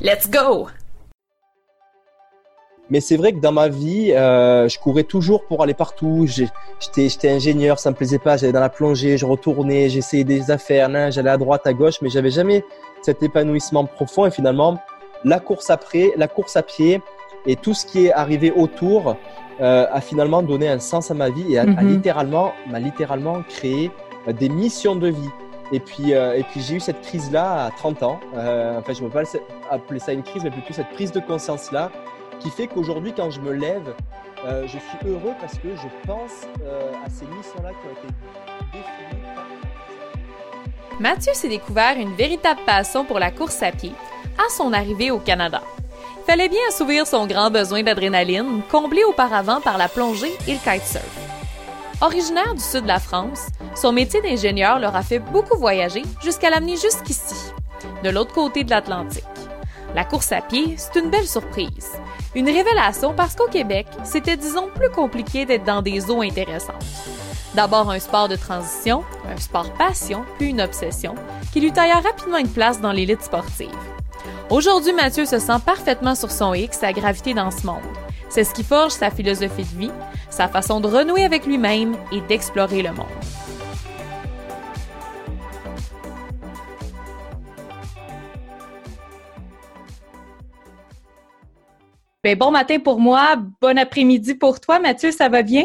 Let's go! Mais c'est vrai que dans ma vie, euh, je courais toujours pour aller partout. J'étais ingénieur, ça me plaisait pas. J'allais dans la plongée, je retournais, j'essayais des affaires, j'allais à droite, à gauche, mais j'avais jamais cet épanouissement profond. Et finalement, la course après, la course à pied et tout ce qui est arrivé autour euh, a finalement donné un sens à ma vie et a, a mhm. littéralement, m'a littéralement créé euh, des missions de vie. Et puis, euh, et puis j'ai eu cette crise-là à 30 ans. Euh, enfin, je ne peux pas appeler ça une crise, mais plutôt cette prise de conscience-là qui fait qu'aujourd'hui, quand je me lève, euh, je suis heureux parce que je pense à ces missions-là qui ont été définies. Mathieu s'est découvert une véritable passion pour la course à pied à son arrivée au Canada. Il fallait bien assouvir son grand besoin d'adrénaline, comblé auparavant par la plongée et le kitesurf. Originaire du sud de la France, son métier d'ingénieur leur a fait beaucoup voyager jusqu'à l'amener jusqu'ici, de l'autre côté de l'Atlantique. La course à pied, c'est une belle surprise. Une révélation parce qu'au Québec, c'était disons plus compliqué d'être dans des eaux intéressantes. D'abord un sport de transition, un sport passion, puis une obsession, qui lui tailla rapidement une place dans l'élite sportive. Aujourd'hui, Mathieu se sent parfaitement sur son X à graviter dans ce monde. C'est ce qui forge sa philosophie de vie, sa façon de renouer avec lui-même et d'explorer le monde. Ben, bon matin pour moi, bon après-midi pour toi. Mathieu, ça va bien?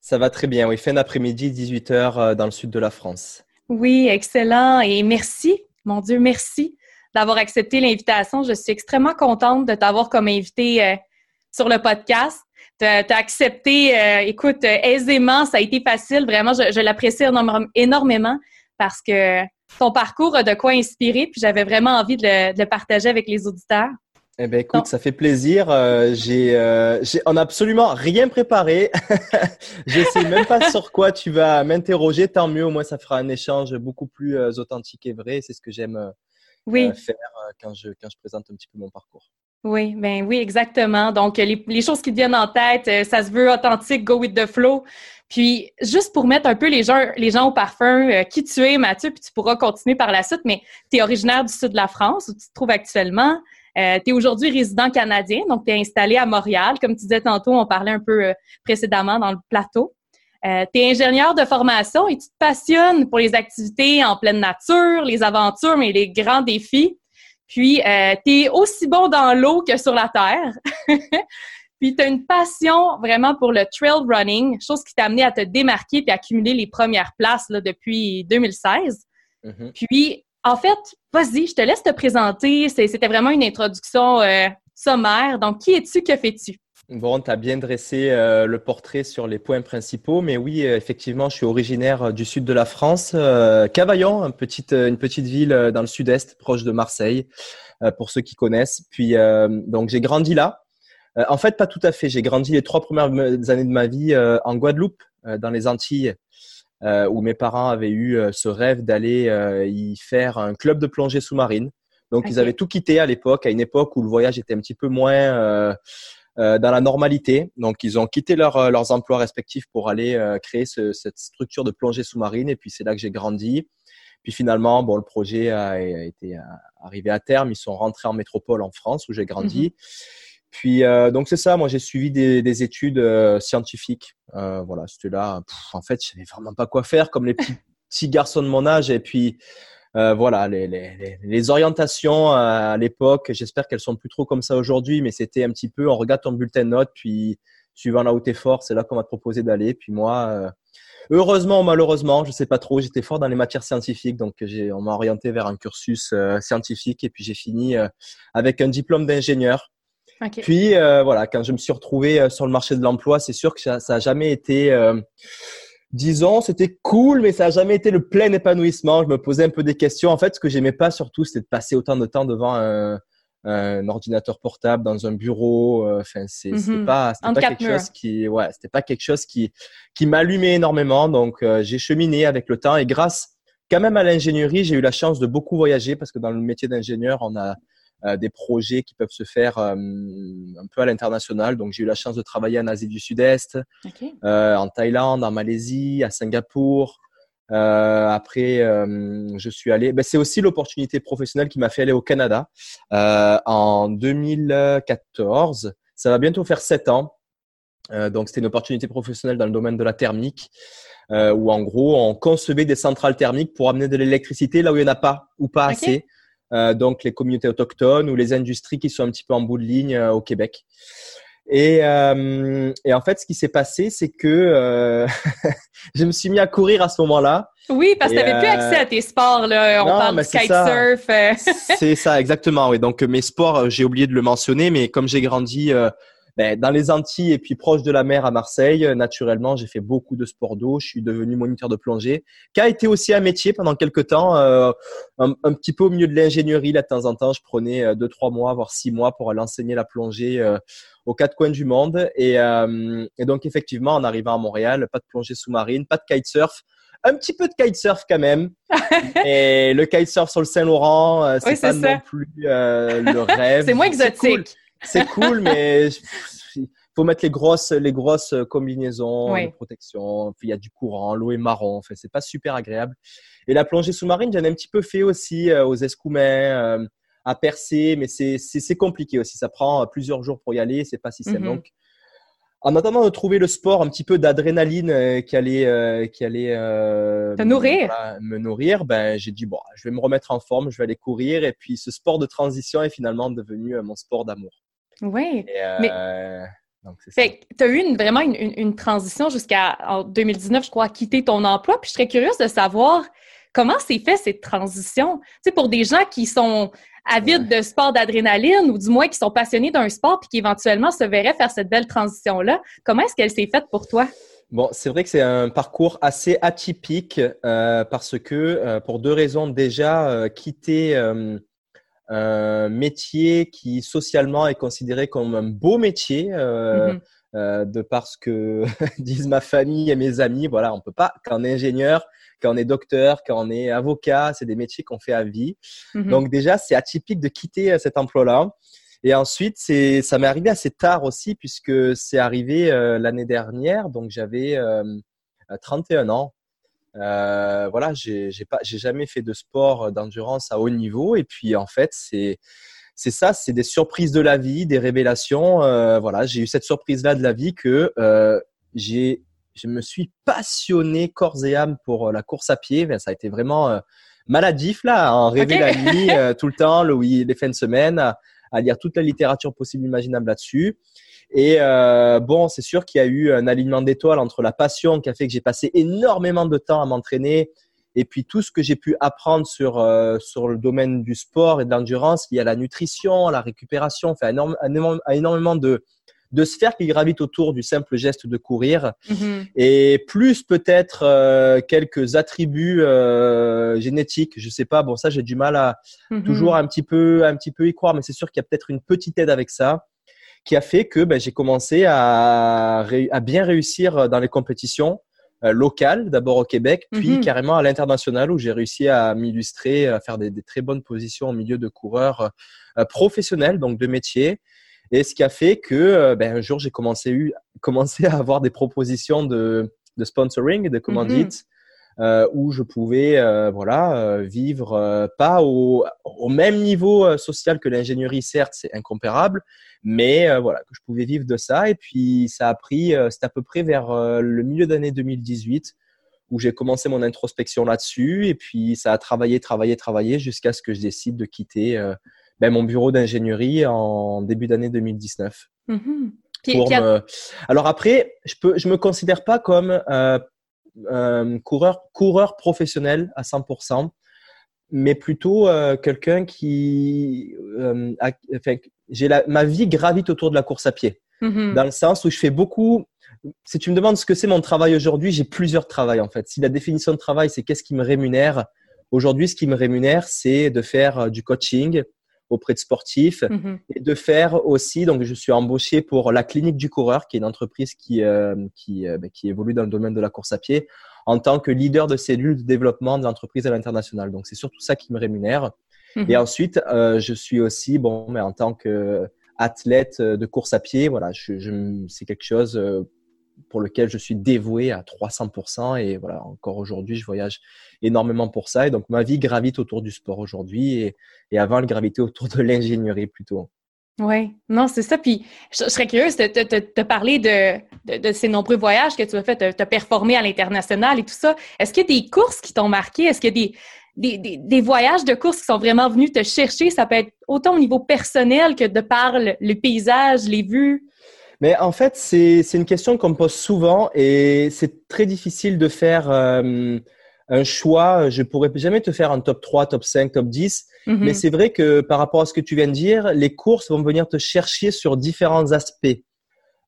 Ça va très bien, oui. Fin d'après-midi, 18h euh, dans le sud de la France. Oui, excellent. Et merci, mon Dieu, merci d'avoir accepté l'invitation. Je suis extrêmement contente de t'avoir comme invité euh, sur le podcast. Tu as, accepté, euh, écoute, aisément, ça a été facile. Vraiment, je, l'apprécie énormément parce que ton parcours a de quoi inspirer, puis j'avais vraiment envie de le, partager avec les auditeurs. Eh bien, écoute, ça fait plaisir. Euh, j'ai, euh, on n'a absolument rien préparé. je sais même pas sur quoi tu vas m'interroger. Tant mieux, au moins ça fera un échange beaucoup plus authentique et vrai. C'est ce que j'aime faire quand je, quand je présente un petit peu mon parcours. Oui, ben oui, exactement. Donc, les, les, choses qui te viennent en tête, euh, ça se veut authentique, go with the flow. Puis, juste pour mettre un peu les gens, les gens au parfum, euh, qui tu es, Mathieu, puis tu pourras continuer par la suite, mais tu es originaire du sud de la France, où tu te trouves actuellement. Euh, tu es aujourd'hui résident canadien, donc tu es installé à Montréal. Comme tu disais tantôt, on parlait un peu précédemment dans le plateau. Euh, tu es ingénieur de formation et tu te passionnes pour les activités en pleine nature, les aventures, mais les grands défis. Puis, euh, tu es aussi bon dans l'eau que sur la terre. puis, tu as une passion vraiment pour le trail running, chose qui t'a amené à te démarquer puis accumuler les premières places là, depuis 2016. Mm-hmm. Puis, en fait, vas-y, je te laisse te présenter. C'était vraiment une introduction euh, sommaire. Donc, qui es-tu? Que fais-tu? Bon, tu as bien dressé euh, le portrait sur les points principaux, mais oui, euh, effectivement, je suis originaire euh, du sud de la France, Cavaillon, une petite, une petite ville dans le sud-est, proche de Marseille, pour ceux qui connaissent. Puis, donc, j'ai grandi là. en fait, pas tout à fait. J'ai grandi les trois premières années de ma vie en Guadeloupe, dans les Antilles, où mes parents avaient eu ce rêve d'aller y faire un club de plongée sous-marine. Donc, ils avaient tout quitté à l'époque, à une époque où le voyage était un petit peu moins euh, dans la normalité. Donc, ils ont quitté leur, euh, leurs emplois respectifs pour aller euh, créer ce, cette structure de plongée sous-marine. Et puis, c'est là que j'ai grandi. Puis finalement, bon, le projet a, été arrivé à terme. Ils sont rentrés en métropole en France où j'ai grandi. Mhm. Puis donc c'est ça. Moi, j'ai suivi des, des études scientifiques. voilà, c'était là. en fait, je savais vraiment pas quoi faire, comme les petits, petits garçons de mon âge. Et puis euh, voilà, les, les, les, orientations à l'époque, j'espère qu'elles sont plus trop comme ça aujourd'hui, mais c'était un petit peu, on regarde ton bulletin de notes, puis suivant là où tu es fort, c'est là qu'on va te proposer d'aller. Puis moi, euh, heureusement ou malheureusement, je sais pas trop, j'étais fort dans les matières scientifiques, donc j'ai, on m'a orienté vers un cursus euh, scientifique, et puis j'ai fini avec un diplôme d'ingénieur. Puis voilà, quand je me suis retrouvé sur le marché de l'emploi, c'est sûr que ça, ça a jamais été disons, c'était cool, mais ça n'a jamais été le plein épanouissement. Je me posais un peu des questions. En fait, ce que j'aimais pas surtout, c'était de passer autant de temps devant un, un ordinateur portable dans un bureau. Euh, enfin, c'est mm pas, pas quelque chose qui, ouais, c'était pas quelque chose qui qui m'allumait énormément. Donc, euh, j'ai cheminé avec le temps et grâce quand même à l'ingénierie, j'ai eu la chance de beaucoup voyager parce que dans le métier d'ingénieur, on a euh, des projets qui peuvent se faire un peu à l'international. Donc, j'ai eu la chance de travailler en Asie du Sud-Est, en Thaïlande, en Malaisie, à Singapour. Euh, après, euh, je suis allé. Ben, c'est aussi l'opportunité professionnelle qui m'a fait aller au Canada euh, en 2014. Ça va bientôt faire sept ans. donc, c'était une opportunité professionnelle dans le domaine de la thermique, où en gros, on concevait des centrales thermiques pour amener de l'électricité là où il n'y en a pas ou pas assez. Donc, les communautés autochtones ou les industries qui sont un petit peu en bout de ligne au Québec. Et, euh, et, en fait, ce qui s'est passé, c'est que euh, je me suis mis à courir à ce moment-là. Oui, parce que tu n'avais plus accès à tes sports. Là. On parle de kitesurf. Euh. c'est ça, exactement. Oui. Donc, mes sports, j'ai oublié de le mentionner, mais comme j'ai grandi ben, dans les Antilles et puis proche de la mer à Marseille, naturellement, j'ai fait beaucoup de sport d'eau. Je suis devenu moniteur de plongée, qui a été aussi un métier pendant quelques temps, un, un, petit peu au milieu de l'ingénierie. Là, de temps en temps, je prenais deux, trois mois, voire six mois pour aller enseigner la plongée aux quatre coins du monde. Euh, et, donc, effectivement, en arrivant à Montréal, pas de plongée sous-marine, pas de kitesurf. Un petit peu de kitesurf quand même. et le kitesurf sur le Saint-Laurent, euh, c'est pas non plus euh, le rêve. c'est moins exotique. C'est cool, mais il faut mettre les grosses, les grosses combinaisons de protection. Puis il y a du courant, l'eau est marron. Enfin, c'est pas super agréable. Et la plongée sous-marine, j'en ai un petit peu fait aussi aux Escoumins à percer, mais c'est compliqué aussi. Ça prend plusieurs jours pour y aller, c'est pas si simple. Mhm. Donc, en attendant de trouver le sport un petit peu d'adrénaline euh, qui allait, euh, qui allait euh, nourrir. me nourrir, ben j'ai dit bon, je vais me remettre en forme, je vais aller courir. Et puis ce sport de transition est finalement devenu mon sport d'amour. Oui. mais... tu as eu une, vraiment une, une, transition jusqu'à 2019, je crois, à quitter ton emploi. Puis je serais curieuse de savoir comment s'est fait cette transition. Tu sais, pour des gens qui sont avides de sport d'adrénaline ou du moins qui sont passionnés d'un sport puis qui éventuellement se verraient faire cette belle transition-là. Comment est-ce qu'elle s'est faite pour toi? Bon, c'est vrai que c'est un parcours assez atypique euh, parce que euh, pour deux raisons. Déjà, euh, quitter un métier qui socialement est considéré comme un beau métier. Mm-hmm. de parce que disent ma famille et mes amis, voilà, on peut pas qu'un ingénieur quand on est docteur, quand on est avocat, c'est des métiers qu'on fait à vie. Mhm. Donc déjà, c'est atypique de quitter euh, cet emploi-là. Et ensuite, c'est, ça m'est arrivé assez tard aussi puisque c'est arrivé euh, l'année dernière, donc j'avais 31 euh, voilà, j'ai, pas, j'ai jamais fait de sport d'endurance à haut niveau. Et puis en fait, c'est c'est ça, c'est des surprises de la vie, des révélations. voilà, j'ai eu cette surprise-là de la vie que j'ai je me suis passionné corps et âme pour euh, la course à pied. ça a été vraiment euh, maladif là, en rêver la nuit euh, tout le temps, le, les fins de semaine, à, lire toute la littérature possible imaginable là-dessus. Et bon, c'est sûr qu'il y a eu un alignement d'étoiles entre la passion qui a fait que j'ai passé énormément de temps à m'entraîner et puis tout ce que j'ai pu apprendre sur sur le domaine du sport et de l'endurance, il y a la nutrition, la récupération, enfin énormément de de sphères qui gravitent autour du simple geste de courir mm-hmm. et plus peut-être euh, quelques attributs euh, génétiques. Je sais pas. Bon, ça j'ai du mal à mm-hmm. toujours un petit peu, un petit peu y croire, mais c'est sûr qu'il y a peut-être une petite aide avec ça qui a fait que ben, j'ai commencé à, à, bien réussir dans les compétitions euh, locales, d'abord au Québec, puis mm-hmm. carrément à l'international où j'ai réussi à m'illustrer, à faire des, des, très bonnes positions au milieu de coureurs professionnels, donc de métier. Et ce qui a fait que euh, ben, un jour, j'ai commencé, eu, commencé à avoir des propositions de, de sponsoring, de commandite, mm-hmm. Euh, où je pouvais euh, voilà, euh, vivre euh, pas au, au, même niveau social que l'ingénierie, certes, c'est incomparable, mais voilà, que je pouvais vivre de ça. Et puis, ça a pris, c'était à peu près vers le milieu d'année 2018 où j'ai commencé mon introspection là-dessus. Et puis, ça a travaillé, travaillé, travaillé jusqu'à ce que je décide de quitter ben, mon bureau d'ingénierie en début d'année 2019. Mm-hmm. Alors après, je peux, je me considère pas comme euh, euh, coureur, coureur professionnel à 100%, mais plutôt euh, quelqu'un qui, enfin, j'ai ma vie gravite autour de la course à pied, mm-hmm. dans le sens où je fais beaucoup. Si tu me demandes ce que c'est mon travail aujourd'hui, j'ai plusieurs travails en fait. Si la définition de travail c'est qu'est-ce qui me rémunère, aujourd'hui, ce qui me rémunère, c'est de faire du coaching, auprès de sportifs mm-hmm. et de faire aussi, donc je suis embauché pour la clinique du coureur, qui est une entreprise qui, euh, qui, euh, ben, qui évolue dans le domaine de la course à pied, en tant que leader de cellule de développement de l'entreprise à l'international. Donc c'est surtout ça qui me rémunère. Et mm-hmm. ensuite, euh, je suis aussi, bon, mais en tant que athlète de course à pied, voilà, je, je c'est quelque chose pour lequel je suis dévoué à 300%. Et voilà, encore aujourd'hui, je voyage énormément pour ça. Et donc, ma vie gravite autour du sport aujourd'hui et, avant, elle gravitait autour de l'ingénierie plutôt. Oui, non, c'est ça. Puis, je, serais curieuse de te parler de, ces nombreux voyages que tu as fait, tu as performé à l'international et tout ça. Est-ce qu'il y a des courses qui t'ont marqué? Est-ce qu'il y a des, voyages de courses qui sont vraiment venus te chercher? Ça peut être autant au niveau personnel que de par le paysage, les vues. Mais en fait, c'est une question qu'on me pose souvent et c'est très difficile de faire euh, un choix. Je pourrais jamais te faire un top 3, top 5, top 10. Mm-hmm. Mais c'est vrai que par rapport à ce que tu viens de dire, les courses vont venir te chercher sur différents aspects.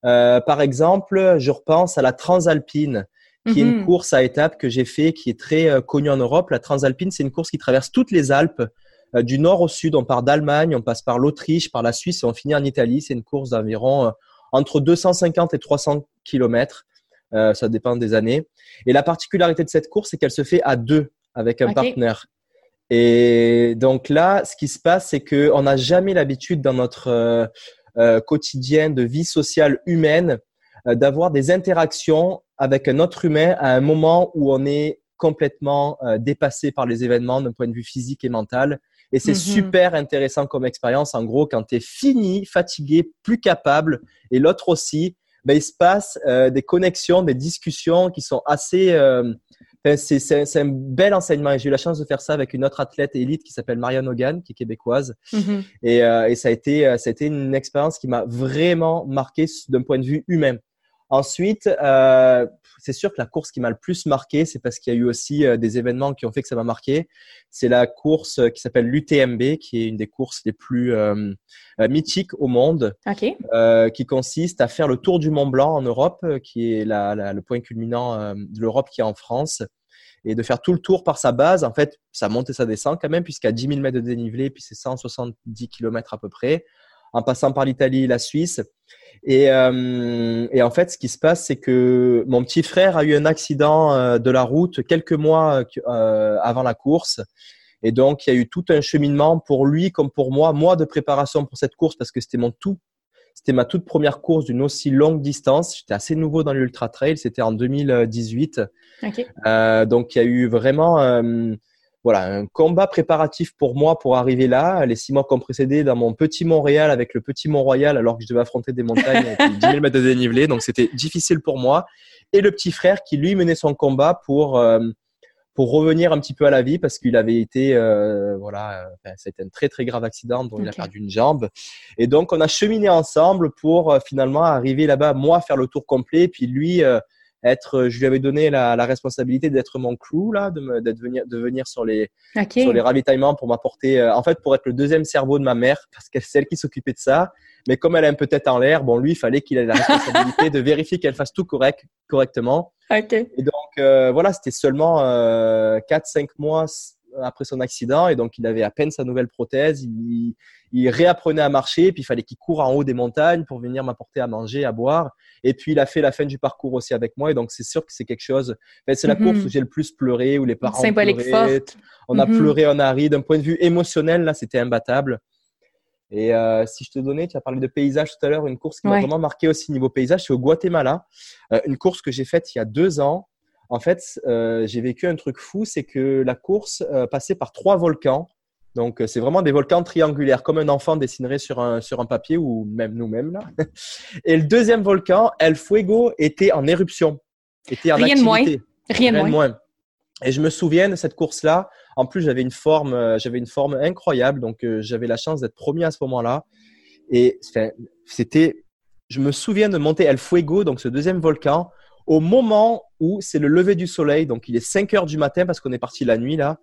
Euh, par exemple, je repense à la Transalpine, qui est une mm-hmm. course à étapes que j'ai fait, qui est très euh, connue en Europe. La Transalpine, c'est une course qui traverse toutes les Alpes, euh, du nord au sud. On part d'Allemagne, on passe par l'Autriche, par la Suisse et on finit en Italie. C'est une course d'environ entre 250 et 300 km. Euh, ça dépend des années. Et la particularité de cette course, c'est qu'elle se fait à deux avec un partenaire. Et donc là, ce qui se passe, c'est qu'on n'a jamais l'habitude dans notre euh, euh, quotidien de vie sociale humaine d'avoir des interactions avec un autre humain à un moment où on est complètement dépassé par les événements d'un point de vue physique et mental. Et c'est mhm. super intéressant comme expérience. En gros, quand tu es fini, fatigué, plus capable, et l'autre aussi, ben, il se passe euh, des connexions, des discussions qui sont assez... Euh, c'est un bel enseignement. J'ai eu la chance de faire ça avec une autre athlète élite qui s'appelle Marianne Hogan, qui est québécoise. Mhm. et, euh, et, ça, a été, ça a été une expérience qui m'a vraiment marqué d'un point de vue humain. Ensuite, euh, c'est sûr que la course qui m'a le plus marqué, c'est parce qu'il y a eu aussi euh, des événements qui ont fait que ça m'a marqué. C'est la course euh, qui s'appelle l'UTMB, qui est une des courses les plus euh, mythiques au monde, qui consiste à faire le tour du Mont Blanc en Europe, qui est la, la, le point culminant de l'Europe qui est en France et de faire tout le tour par sa base. En fait, ça monte et ça descend quand même, puisqu'à 10 000 mètres de dénivelé, puis c'est 170 km à peu près en passant par l'Italie et la Suisse. Et, euh, et, en fait, ce qui se passe, c'est que mon petit frère a eu un accident euh, de la route quelques mois euh, avant la course. Et donc, il y a eu tout un cheminement pour lui comme pour moi, moi de préparation pour cette course parce que c'était mon tout, c'était ma toute première course d'une aussi longue distance. J'étais assez nouveau dans l'ultra trail, c'était en 2018. Okay. Euh, donc, il y a eu vraiment euh, voilà, un combat préparatif pour moi pour arriver là. Les six mois qui ont précédé dans mon petit Montréal avec le petit Mont-Royal alors que je devais affronter des montagnes avec 10 000 mètres de dénivelé. Donc, c'était difficile pour moi. Et le petit frère qui, lui, menait son combat pour, euh, pour revenir un petit peu à la vie parce qu'il avait été, euh, voilà, enfin, c'était un très, très grave accident dont il a perdu une jambe. Et donc, on a cheminé ensemble pour euh, finalement arriver là-bas, moi, faire le tour complet. Puis lui, être, je lui avais donné la, la responsabilité d'être mon crew là, de, d'être venir, de venir sur les sur les ravitaillements pour m'apporter, euh, en fait, pour être le deuxième cerveau de ma mère parce qu'elle c'est elle qui s'occupait de ça. Mais comme elle a un peu tête en l'air, bon, lui, il fallait qu'il ait la responsabilité de vérifier qu'elle fasse tout correct, correctement. Okay. Et donc euh, voilà, c'était seulement euh, 4-5 mois après son accident et donc il avait à peine sa nouvelle prothèse. Il, il réapprenait à marcher, puis il fallait qu'il court en haut des montagnes pour venir m'apporter à manger, à boire. Et puis il a fait la fin du parcours aussi avec moi, et donc c'est sûr que c'est quelque chose. c'est la course mhm. où j'ai le plus pleuré, où les parents Symbolique pleuraient. On a mhm. pleuré, on a ri. D'un point de vue émotionnel, là, c'était imbattable. Et euh, si je te donnais, tu as parlé de paysage tout à l'heure, une course qui m'a vraiment marqué aussi niveau paysage, c'est au Guatemala. Euh, une course que j'ai faite il y a deux ans. En fait, euh, j'ai vécu un truc fou, c'est que la course passait par trois volcans. Donc, euh, c'est vraiment des volcans triangulaires, comme un enfant dessinerait sur un, sur un papier ou même nous-mêmes. Là. Et le deuxième volcan, El Fuego, était en éruption, était en Rien activité. de moins. Rien, de moins. Et je me souviens de cette course-là. En plus, j'avais une forme, euh, j'avais une forme incroyable. Donc, euh, j'avais la chance d'être premier à ce moment-là. Et c'était, je me souviens de monter El Fuego, donc ce deuxième volcan, au moment où c'est le lever du soleil. Donc, il est 5 heures du matin parce qu'on est parti la nuit là.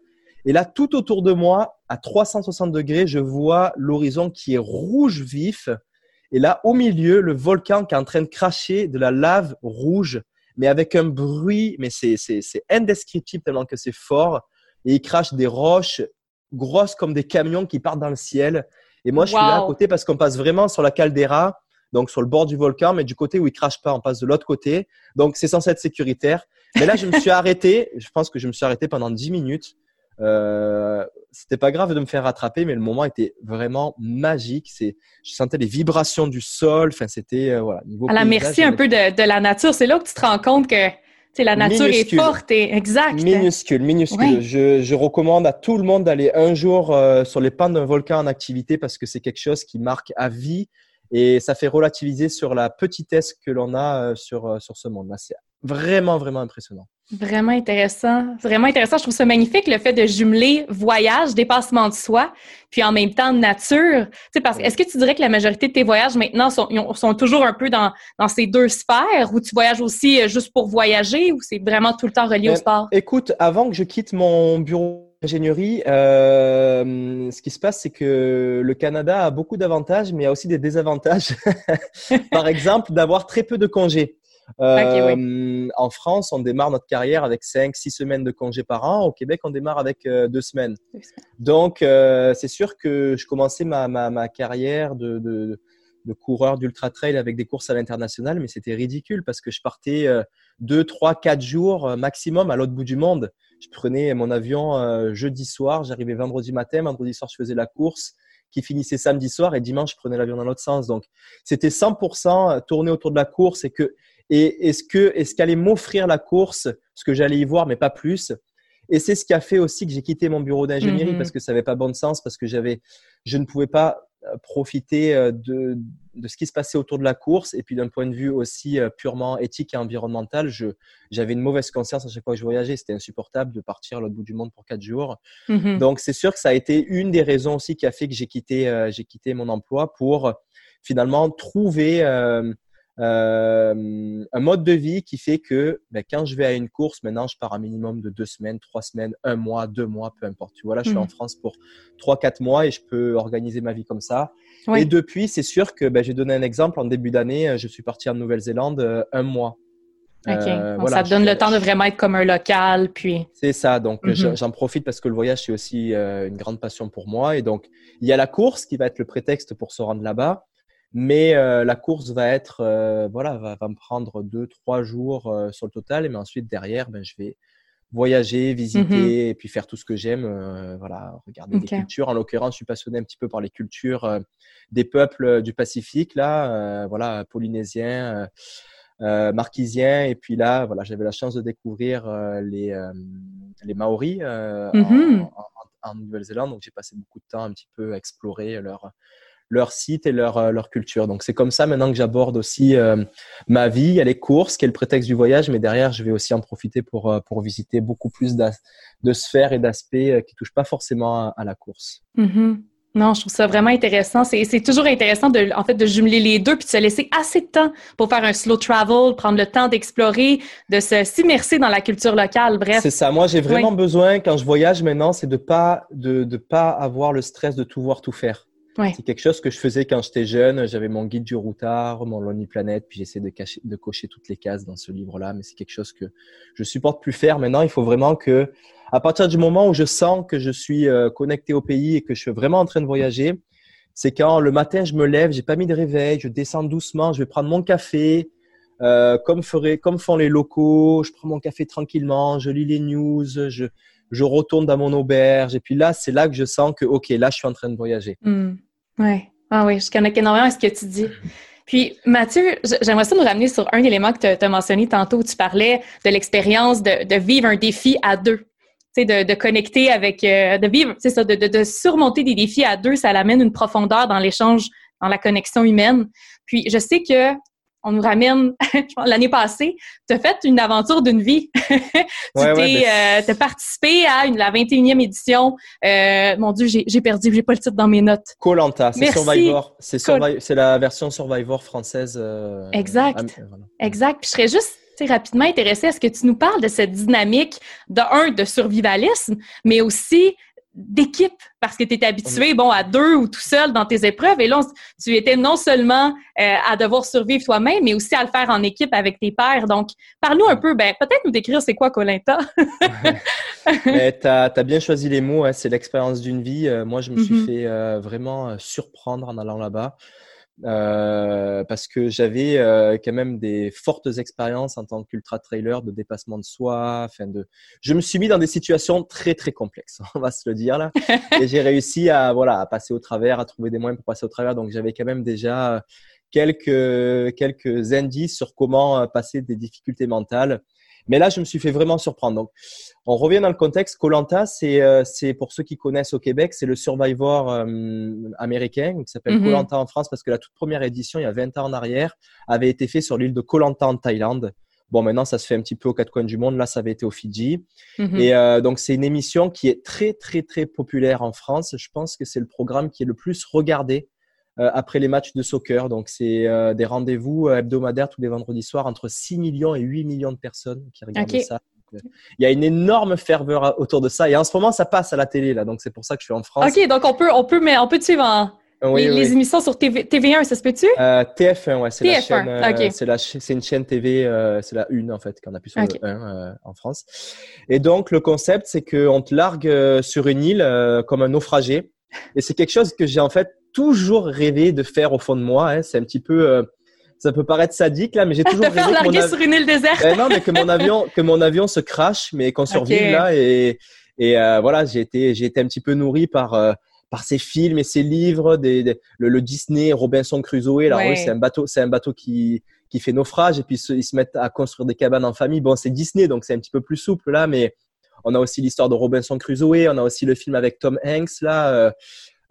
Et là, tout autour de moi, à 360 degrés, je vois l'horizon qui est rouge vif. Et là, au milieu, le volcan qui est en train de cracher de la lave rouge, mais avec un bruit, mais c'est indescriptible tellement que c'est fort. Et il crache des roches grosses comme des camions qui partent dans le ciel. Et moi, je suis là à côté parce qu'on passe vraiment sur la caldeira, donc sur le bord du volcan, mais du côté où il crache pas, on passe de l'autre côté. Donc, c'est censé être sécuritaire. Mais là, je me suis arrêté. Je pense que je me suis arrêté pendant 10 minutes. Euh, c'était pas grave de me faire rattraper, mais le moment était vraiment magique. C'est, je sentais les vibrations du sol. Enfin, c'était euh, voilà. à la merci un peu de, de, la nature. C'est là que tu te rends compte que la nature est forte et exact. Minuscule, minuscule. Je, je, recommande à tout le monde d'aller un jour euh, sur les pans d'un volcan en activité parce que c'est quelque chose qui marque à vie et ça fait relativiser sur la petitesse que l'on a euh, sur, euh, sur ce monde-là. C'est vraiment, vraiment impressionnant. Vraiment intéressant. Vraiment intéressant. Je trouve ça magnifique, le fait de jumeler voyage, dépassement de soi, puis en même temps nature. Tu sais, parce est-ce que tu dirais que la majorité de tes voyages maintenant sont, sont toujours un peu dans, dans ces deux sphères ou tu voyages aussi euh, juste pour voyager ou c'est vraiment tout le temps relié au sport? Écoute, avant que je quitte mon bureau d'ingénierie, euh, ce qui se passe, c'est que le Canada a beaucoup d'avantages, mais il y a aussi des désavantages. Par exemple, d'avoir très peu de congés. Euh, en France, on démarre notre carrière avec 5 six semaines de congés par an. Au Québec, on démarre avec euh, deux semaines. Donc, euh, c'est sûr que je commençais ma, ma, ma carrière de, de, de coureur d'ultra trail avec des courses à l'international, mais c'était ridicule parce que je partais deux, trois, quatre jours maximum à l'autre bout du monde. Je prenais mon avion jeudi soir, j'arrivais vendredi matin, vendredi soir je faisais la course qui finissait samedi soir et dimanche je prenais l'avion dans l'autre sens. Donc c'était 100% tourné autour de la course et que et est-ce que est-ce qu'allait m'offrir la course, ce que j'allais y voir, mais pas plus. Et c'est ce qui a fait aussi que j'ai quitté mon bureau d'ingénierie mhm. parce que ça n'avait pas bon sens, parce que j'avais, je ne pouvais pas euh, profiter euh, de, de ce qui se passait autour de la course et puis d'un point de vue aussi euh, purement éthique et environnemental, je, j'avais une mauvaise conscience à chaque fois que je voyageais. C'était insupportable de partir à l'autre bout du monde pour quatre jours. Mhm. Donc c'est sûr que ça a été une des raisons aussi qui a fait que j'ai quitté, j'ai quitté mon emploi pour finalement trouver euh, un mode de vie qui fait que ben, quand je vais à une course, maintenant, je pars un minimum de deux semaines, trois semaines, un mois, deux mois, peu importe. Tu vois, là, je suis en mmh. France pour trois, quatre mois et je peux organiser ma vie comme ça. Et depuis, c'est sûr que ben, j'ai donné un exemple. En début d'année, je suis parti en Nouvelle-Zélande euh, un mois. OK. Euh, voilà, ça te donne le temps de vraiment être comme un local, puis... C'est ça. Donc, mmh j'en profite parce que le voyage, c'est aussi une grande passion pour moi. Et donc, il y a la course qui va être le prétexte pour se rendre là-bas. Mais euh, la course va être, euh, voilà, va, va, me prendre deux, trois jours euh, sur le total. Mais ensuite, derrière, ben, je vais voyager, visiter mmh et puis faire tout ce que j'aime. voilà, regarder des cultures. En l'occurrence, je suis passionné un petit peu par les cultures des peuples du Pacifique, là, voilà, polynésiens. Euh, marquisiens et puis là voilà j'avais la chance de découvrir les les Maoris mmh en, en, en Nouvelle-Zélande donc j'ai passé beaucoup de temps un petit peu à explorer leur leur site et leur, euh, leur culture. Donc c'est comme ça maintenant que j'aborde aussi euh, ma vie. Il y a les courses qui est le prétexte du voyage, mais derrière je vais aussi en profiter pour, euh, pour visiter beaucoup plus de sphères et d'aspects qui touchent pas forcément à, la course. Mm-hmm. Non, je trouve ça vraiment intéressant. C'est toujours intéressant de, en fait, de jumeler les deux puis de se laisser assez de temps pour faire un slow travel, prendre le temps d'explorer, de se s'immerser dans la culture locale. Bref. C'est ça. Moi, j'ai vraiment besoin, quand je voyage maintenant, c'est de pas, de, de pas avoir le stress de tout voir, tout faire. C'est quelque chose que je faisais quand j'étais jeune. J'avais mon guide du routard, mon Lonely Planet, puis j'essaie de, cocher toutes les cases dans ce livre-là. Mais c'est quelque chose que je supporte plus faire. Maintenant, il faut vraiment que, à partir du moment où je sens que je suis euh, connecté au pays et que je suis vraiment en train de voyager, c'est quand le matin je me lève, j'ai pas mis de réveil, je descends doucement, je vais prendre mon café, euh, comme ferait, comme font les locaux. Je prends mon café tranquillement, je lis les news, je je retourne dans mon auberge. Et puis là, c'est là que je sens que, OK, là, je suis en train de voyager. Hmm. Ouais. Ah oui, je connecte énormément ce que tu dis. Puis, Mathieu, j'aimerais ça nous ramener sur un élément que tu as, mentionné tantôt tu parlais de l'expérience de, vivre un défi à deux. Tu sais, de, connecter avec, euh, de vivre, c'est ça, de, de, surmonter des défis à deux, ça amène une profondeur dans l'échange, dans la connexion humaine. Puis, je sais que on nous ramène l'année passée, tu as fait une aventure d'une vie. tu ouais, euh, as participé à une, la 21e édition. Euh, mon Dieu, j'ai perdu, j'ai pas le titre dans mes notes. Colanta, c'est Survivor. C'est la version Survivor française. Euh, exact. Exact. Puis je serais juste rapidement intéressée à ce que tu nous parles de cette dynamique de un, de survivalisme, mais aussi d'équipe parce que tu étais habitué, bon, à deux ou tout seul dans tes épreuves. Et là, tu étais non seulement euh, à devoir survivre toi-même, mais aussi à le faire en équipe avec tes pairs. Donc, parle-nous un peu, ben, peut-être nous décrire c'est quoi Colinta. tu as, bien choisi les mots, hein, c'est l'expérience d'une vie. Euh, moi, je me suis mm-hmm. fait euh, vraiment surprendre en allant là-bas. Euh, parce que j'avais euh, quand même des fortes expériences en tant qu'ultra trailer de dépassement de soi. Enfin de, je me suis mis dans des situations très très complexes, on va se le dire là, et j'ai réussi à voilà à passer au travers, à trouver des moyens pour passer au travers. Donc j'avais quand même déjà quelques quelques indices sur comment euh, passer des difficultés mentales mais là, je me suis fait vraiment surprendre. Donc, on revient dans le contexte. Colanta, c'est euh, c'est pour ceux qui connaissent au Québec, c'est le Survivor euh, américain qui s'appelle Colanta mhm. en France parce que la toute première édition, il y a 20 ans en arrière, avait été fait sur l'île de Colanta en Thaïlande. Bon, maintenant, ça se fait un petit peu aux quatre coins du monde. Là, ça avait été au Fidji. Mhm. Et euh, donc, c'est une émission qui est très, très, très populaire en France. Je pense que c'est le programme qui est le plus regardé après les matchs de soccer. Donc, c'est euh, des rendez-vous euh, hebdomadaires tous les vendredis soirs entre 6 millions et 8 millions de personnes qui regardent ça. Il y a une énorme ferveur autour de ça. Et en ce moment, ça passe à la télé, là. Donc, c'est pour ça que je suis en France. OK, donc on peut, on peut, mais on peut suivre les, émissions sur TV, 1 ça se peut-tu? TF1, ouais. C'est la chaîne. C'est, une chaîne TV, c'est la une, en fait, qu'on appuie sur le 1 en France. Et donc, le concept, c'est qu'on te largue sur une île comme un naufragé. Et c'est quelque chose que j'ai, en fait, toujours rêvé de faire au fond de moi. Hein. C'est un petit peu, euh, ça peut paraître sadique là, mais j'ai toujours rêvé que mon sur une île déserte. Ben non, mais que mon avion, que mon avion se crache, mais qu'on survive là. Et, et euh, voilà, j'ai été, j'ai été un petit peu nourri par euh, par ces films et ces livres, des, le, Disney, Robinson Crusoe. Là, c'est un bateau, c'est un bateau qui qui fait naufrage et puis ils se mettent à construire des cabanes en famille. Bon, c'est Disney, donc c'est un petit peu plus souple là, mais on a aussi l'histoire de Robinson Crusoe, on a aussi le film avec Tom Hanks là.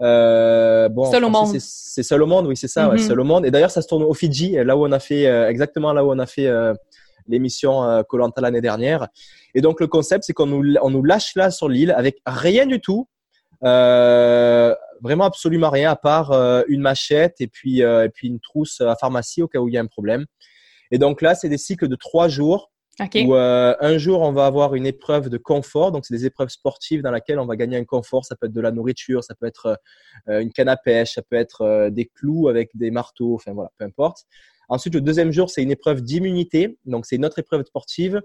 Euh, bon, seul au monde. C'est seul au monde, oui, c'est ça, ouais, mm-hmm. seul au monde. Et d'ailleurs, ça se tourne au Fidji, là où on a fait, euh, exactement là où on a fait euh, l'émission euh, Colanta l'année dernière. Et donc, le concept, c'est qu'on nous, on nous lâche là sur l'île avec rien du tout. Euh, vraiment absolument rien à part une machette et puis, et puis une trousse à pharmacie au cas où il y a un problème. Et donc là, c'est des cycles de trois jours où euh, un jour, on va avoir une épreuve de confort. Donc, c'est des épreuves sportives dans lesquelles on va gagner un confort. Ça peut être de la nourriture, ça peut être euh, une canne à pêche, ça peut être euh, des clous avec des marteaux, enfin voilà, peu importe. Ensuite, le deuxième jour, c'est une épreuve d'immunité. Donc, c'est une autre épreuve sportive.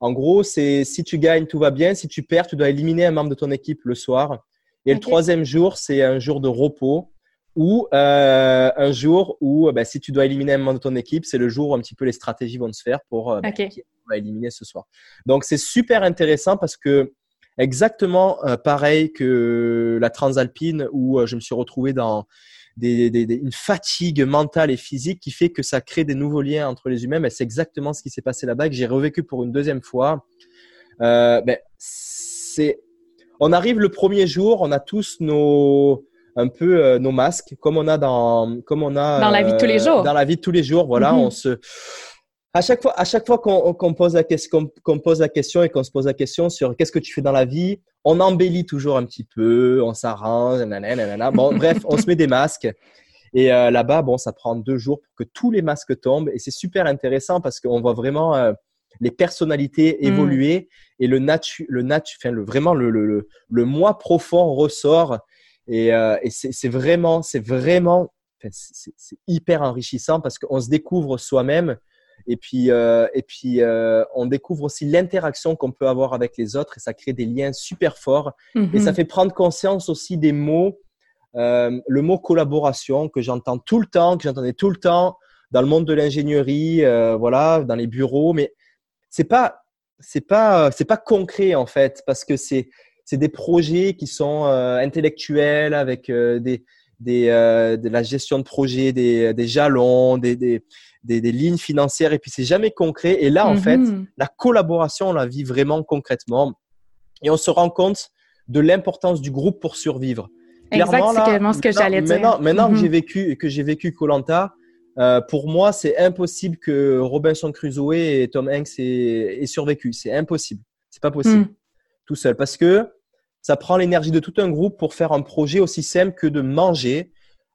En gros, c'est si tu gagnes, tout va bien. Si tu perds, tu dois éliminer un membre de ton équipe le soir. Et le troisième jour, c'est un jour de repos ou euh, un jour où ben, si tu dois éliminer un membre de ton équipe, c'est le jour où un petit peu les stratégies vont se faire pour euh, ben, va éliminer ce soir. Donc c'est super intéressant parce que exactement euh, pareil que la transalpine où euh, je me suis retrouvé dans des, des, une fatigue mentale et physique qui fait que ça crée des nouveaux liens entre les humains. Mais c'est exactement ce qui s'est passé là-bas que j'ai revécu pour une deuxième fois. Euh, ben, c'est, on arrive le premier jour, on a tous nos un peu euh, nos masques comme on a dans comme on a dans la vie de tous les jours. Dans la vie de tous les jours, voilà, mm-hmm. on se à chaque fois, à chaque fois qu'on pose la question, qu'on pose la question et qu'on se pose la question sur qu'est-ce que tu fais dans la vie, on embellit toujours un petit peu, on s'arrange, Bon, bref, on se met des masques. Et euh, là-bas, bon, ça prend deux jours pour que tous les masques tombent. Et c'est super intéressant parce qu'on voit vraiment euh, les personnalités mm. évoluer et le natu, le natu, enfin, le, vraiment le, le, le, moi profond ressort. Et, euh, et c'est vraiment, c'est vraiment, c'est hyper enrichissant parce qu'on se découvre soi-même et puis, euh, et puis euh, on découvre aussi l'interaction qu'on peut avoir avec les autres et ça crée des liens super forts. Et ça mhm. fait prendre conscience aussi des mots, le mot collaboration que j'entends tout le temps, que j'entendais tout le temps dans le monde de l'ingénierie, voilà, dans les bureaux. Mais c'est pas, c'est pas, c'est pas concret en fait parce que c'est, c'est des projets qui sont euh, intellectuels avec euh, des, des, de la gestion de projet, des, des jalons, des, des des, lignes financières et puis c'est jamais concret. Et là, en fait, mhm. la collaboration, on la vit vraiment concrètement et on se rend compte de l'importance du groupe pour survivre. Exactement, ce que j'allais dire. Maintenant, maintenant que mhm. j'ai vécu que j'ai vécu Colanta, euh, pour moi, c'est impossible que Robinson Crusoe et Tom Hanks aient, survécu. C'est impossible. C'est pas possible mhm. tout seul parce que ça prend l'énergie de tout un groupe pour faire un projet aussi simple que de manger,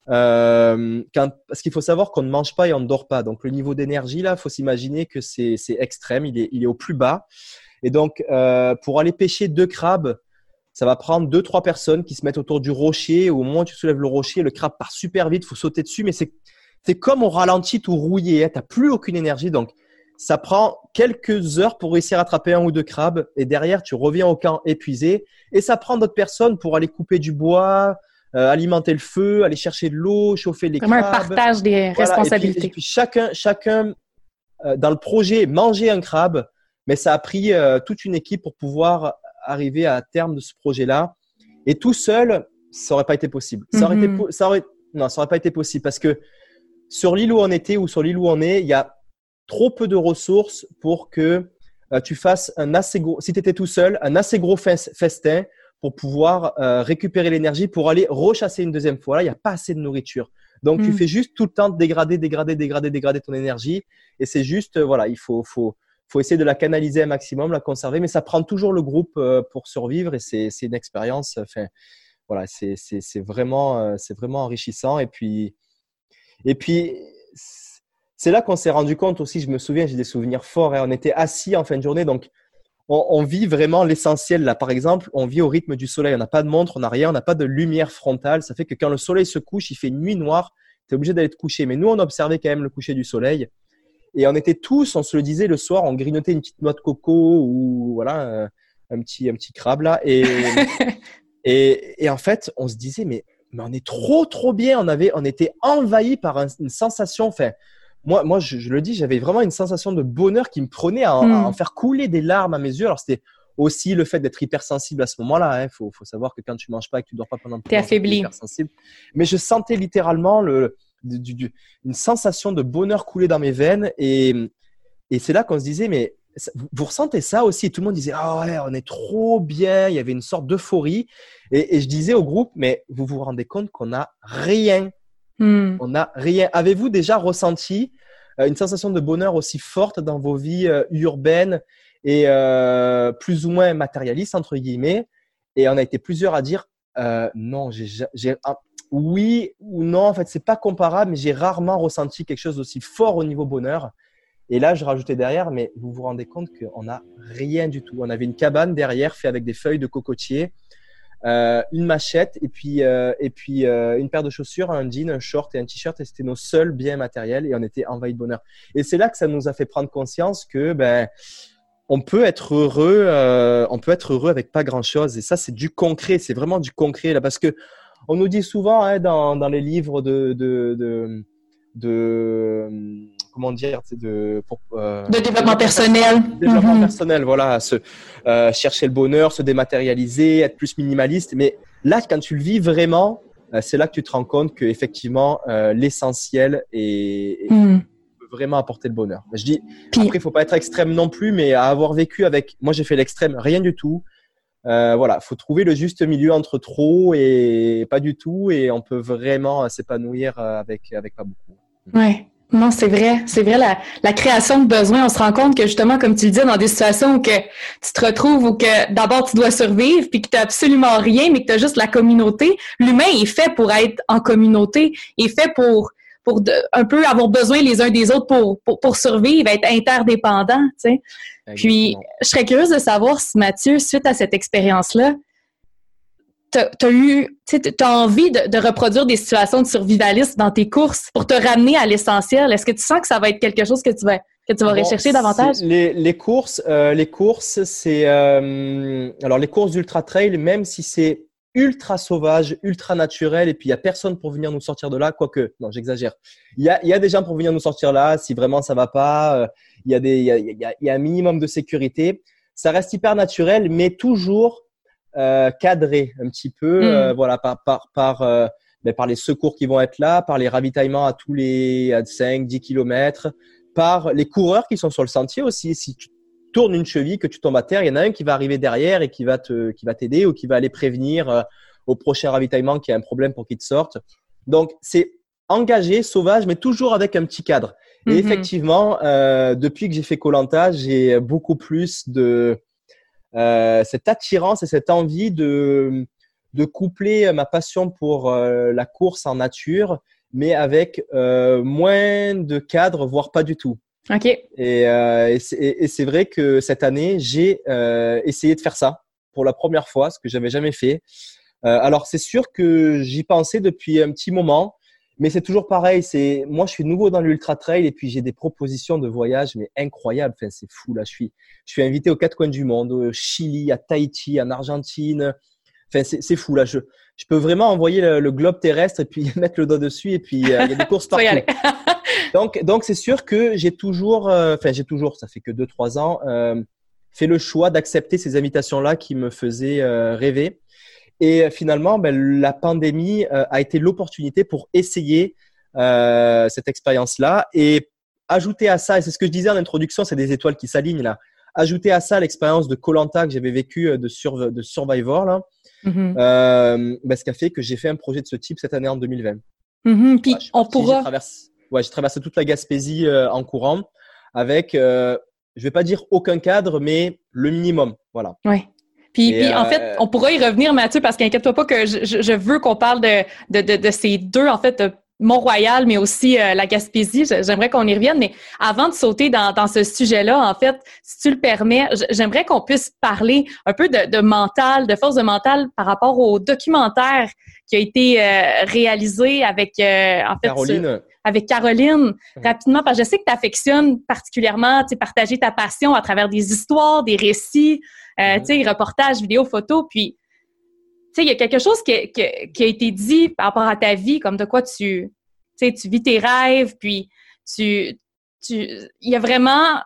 euh, parce qu'il faut savoir qu'on ne mange pas et on ne dort pas. Donc le niveau d'énergie là, faut s'imaginer que c'est extrême, il est, il au plus bas. Et donc euh, pour aller pêcher deux crabes ça va prendre deux, trois personnes qui se mettent autour du rocher. Au moment où tu soulèves le rocher, le crabe part super vite, faut sauter dessus, mais c'est c'est comme on ralentit tout rouillé. Hein, tu n'as plus aucune énergie, donc ça prend quelques heures pour réussir à attraper un ou deux crabes. Et derrière, tu reviens au camp épuisé. Et ça prend d'autres personnes pour aller couper du bois, euh, alimenter le feu, aller chercher de l'eau, chauffer les Vraiment crabes. un partage des responsabilités. Et puis, chacun, chacun euh, dans le projet mangeait un crabe, mais ça a pris euh, toute une équipe pour pouvoir arriver à terme de ce projet-là. Et tout seul, ça n'aurait pas été possible. Ça aurait été, mhm. ça aurait, non, ça aurait pas été possible parce que sur l'île où on était ou sur l'île où on est, il y a trop peu de ressources pour que euh, tu fasses un assez gros, si tu étais tout seul, un assez gros festin pour pouvoir euh, récupérer l'énergie pour aller rechasser une deuxième fois. Là, il n'y a pas assez de nourriture. Donc, tu hmm. fais juste tout le temps dégrader, dégrader, dégrader, dégrader ton énergie. Et c'est juste, euh, voilà, il faut, faut, faut essayer de la canaliser un maximum, la conserver. Mais ça prend toujours le groupe pour survivre et c'est une expérience. Enfin, voilà, c'est vraiment, c'est vraiment enrichissant. Et puis, et puis, c'est là qu'on s'est rendu compte aussi, je me souviens, j'ai des souvenirs forts. et hein. On était assis en fin de journée, donc on, vit vraiment l'essentiel. Là, par exemple, on vit au rythme du soleil. On n'a pas de montre, on n'a rien, on n'a pas de lumière frontale. Ça fait que quand le soleil se couche, il fait nuit noire, tu es obligé d'aller te coucher. Mais nous, on observait quand même le coucher du soleil. Et on était tous, on se le disait le soir, on grignotait une petite noix de coco ou voilà, un, petit, un petit crabe là. Et, et, et en fait, on se disait, mais mais on est trop trop bien. On avait, on était envahi par une sensation. Enfin, moi, moi, je, le dis, j'avais vraiment une sensation de bonheur qui me prenait à, en hmm. faire couler des larmes à mes yeux. Alors c'était aussi le fait d'être hypersensible à ce moment-là. Il hein. faut, faut, savoir que quand tu manges pas et que tu dors pas pendant T'es affaibli. Hypersensible. Mais je sentais littéralement le, du, une sensation de bonheur couler dans mes veines et, et c'est là qu'on se disait mais vous ressentez ça aussi? Tout le monde disait ah ouais, on est trop bien. Il y avait une sorte d'euphorie. Et, je disais au groupe, mais vous vous rendez compte qu'on n'a rien. Hmm. On n'a rien. Avez-vous déjà ressenti euh, une sensation de bonheur aussi forte dans vos vies euh, urbaines et euh, plus ou moins matérialistes entre guillemets? Et on a été plusieurs à dire non, j'ai oui ou non. En fait, c'est pas comparable, mais j'ai rarement ressenti quelque chose d'aussi fort au niveau bonheur. Et là, je rajoutais derrière, mais vous vous rendez compte qu'on n'a rien du tout. On avait une cabane derrière, fait avec des feuilles de cocotier, euh, une machette et puis, euh, et puis euh, une paire de chaussures, un jean, un short et un t-shirt. Et c'était nos seuls biens matériels et on était envahis de bonheur. Et c'est là que ça nous a fait prendre conscience que ben, on peut être heureux, on peut être heureux avec pas grand chose. Et ça, c'est du concret. C'est vraiment du concret là, parce que on nous dit souvent hein, dans, dans les livres de, de, de, de comment dire, de, pour, euh, de développement personnel. Développement mhm. personnel, voilà, se, euh, chercher le bonheur, se dématérialiser, être plus minimaliste. Mais là, quand tu le vis vraiment, euh, c'est là que tu te rends compte que effectivement l'essentiel est, mhm. peut vraiment apporter le bonheur. Je dis après, il faut pas être extrême non plus, mais à avoir vécu avec, moi j'ai fait l'extrême, rien du tout. Euh, voilà, faut trouver le juste milieu entre trop et pas du tout, et on peut vraiment s'épanouir avec avec pas beaucoup. Ouais. Non, c'est vrai. C'est vrai, la, la, création de besoins, on se rend compte que justement, comme tu le dis, dans des situations où que tu te retrouves ou que d'abord tu dois survivre, puis que tu n'as absolument rien, mais que tu as juste la communauté, l'humain est fait pour être en communauté, est fait pour pour un peu avoir besoin les uns des autres pour, pour, pour survivre, être interdépendant, tu sais. Puis, je serais curieuse de savoir si Mathieu, suite à cette expérience-là, tu as, eu, tu as envie de, reproduire des situations de survivalisme dans tes courses pour te ramener à l'essentiel. Est-ce que tu sens que ça va être quelque chose que tu vas que tu vas rechercher davantage? Les, les, courses, euh, les courses, c'est euh, alors les courses d'ultra trail, même si c'est ultra sauvage, ultra naturel, et puis il y a personne pour venir nous sortir de là, quoique, non, j'exagère. Il y a, y a des gens pour venir nous sortir là, si vraiment ça va pas. Euh, il y a des, il y a, y a un minimum de sécurité. Ça reste hyper naturel, mais toujours euh, cadré un petit peu, mm. euh, voilà, par par par, euh, ben, par les secours qui vont être là, par les ravitaillements à tous les à 5, 10 kilomètres, par les coureurs qui sont sur le sentier aussi. Si tu tournes une cheville, que tu tombes à terre, il y en a un qui va arriver derrière et qui va te qui va t'aider ou qui va aller prévenir au prochain ravitaillement qu'il y a un problème pour qu'il te sorte. Donc c'est engagé, sauvage, mais toujours avec un petit cadre. Et mm-hmm. effectivement, euh, depuis que j'ai fait Colanta, j'ai beaucoup plus de euh, cette attirance et cette envie de, de coupler ma passion pour euh, la course en nature, mais avec euh, moins de cadres, voire pas du tout. Ok. Et, et c'est vrai que cette année, j'ai essayé de faire ça. pour la première fois, ce que j'avais jamais fait. alors c'est sûr que j'y pensais depuis un petit moment. Mais c'est toujours pareil. C'est moi, je suis nouveau dans l'ultra trail et puis j'ai des propositions de voyage mais incroyables. Enfin, c'est fou là. Je suis, je suis invité aux quatre coins du monde, au Chili, à Tahiti, en Argentine. Enfin, c'est fou là. Je, je peux vraiment envoyer le, globe terrestre et puis mettre le doigt dessus et puis euh, il y a des courses partout. donc, donc c'est sûr que j'ai toujours, euh, enfin j'ai toujours, ça fait que deux trois ans, euh, fait le choix d'accepter ces invitations là qui me faisaient rêver. Et finalement, ben, la pandémie euh, a été l'opportunité pour essayer euh, cette expérience-là et ajouter à ça, et c'est ce que je disais en introduction, c'est des étoiles qui s'alignent là. Ajouter à ça l'expérience de Colanta que j'avais vécu euh, de, de Survivor là, mm-hmm. ben, ce qui a fait que j'ai fait un projet de ce type cette année en 2020. Mm-hmm. Puis on pourra. J'ai traversé, ouais, traversé toute la Gaspésie en courant avec, je vais pas dire aucun cadre, mais le minimum, voilà. Ouais. Puis, en fait, euh, on pourra y revenir, Mathieu, parce qu'inquiète-toi pas que je, je veux qu'on parle de, de, de, de, ces deux, en fait, Mont-Royal, mais aussi euh, la Gaspésie. J'aimerais qu'on y revienne. Mais avant de sauter dans, dans ce sujet-là, en fait, si tu le permets, j'aimerais qu'on puisse parler un peu de, de, mental, de force de mental par rapport au documentaire qui a été euh, réalisé avec, en fait, Caroline. Avec Caroline, rapidement, parce que je sais que tu affectionnes particulièrement, tu partager ta passion à travers des histoires, des récits. Euh, sais, reportages, vidéos, photos. Puis, tu sais, il y a quelque chose qui, qui, a été dit par rapport à ta vie, comme de quoi tu, tu vis tes rêves, puis tu, tu, il y a vraiment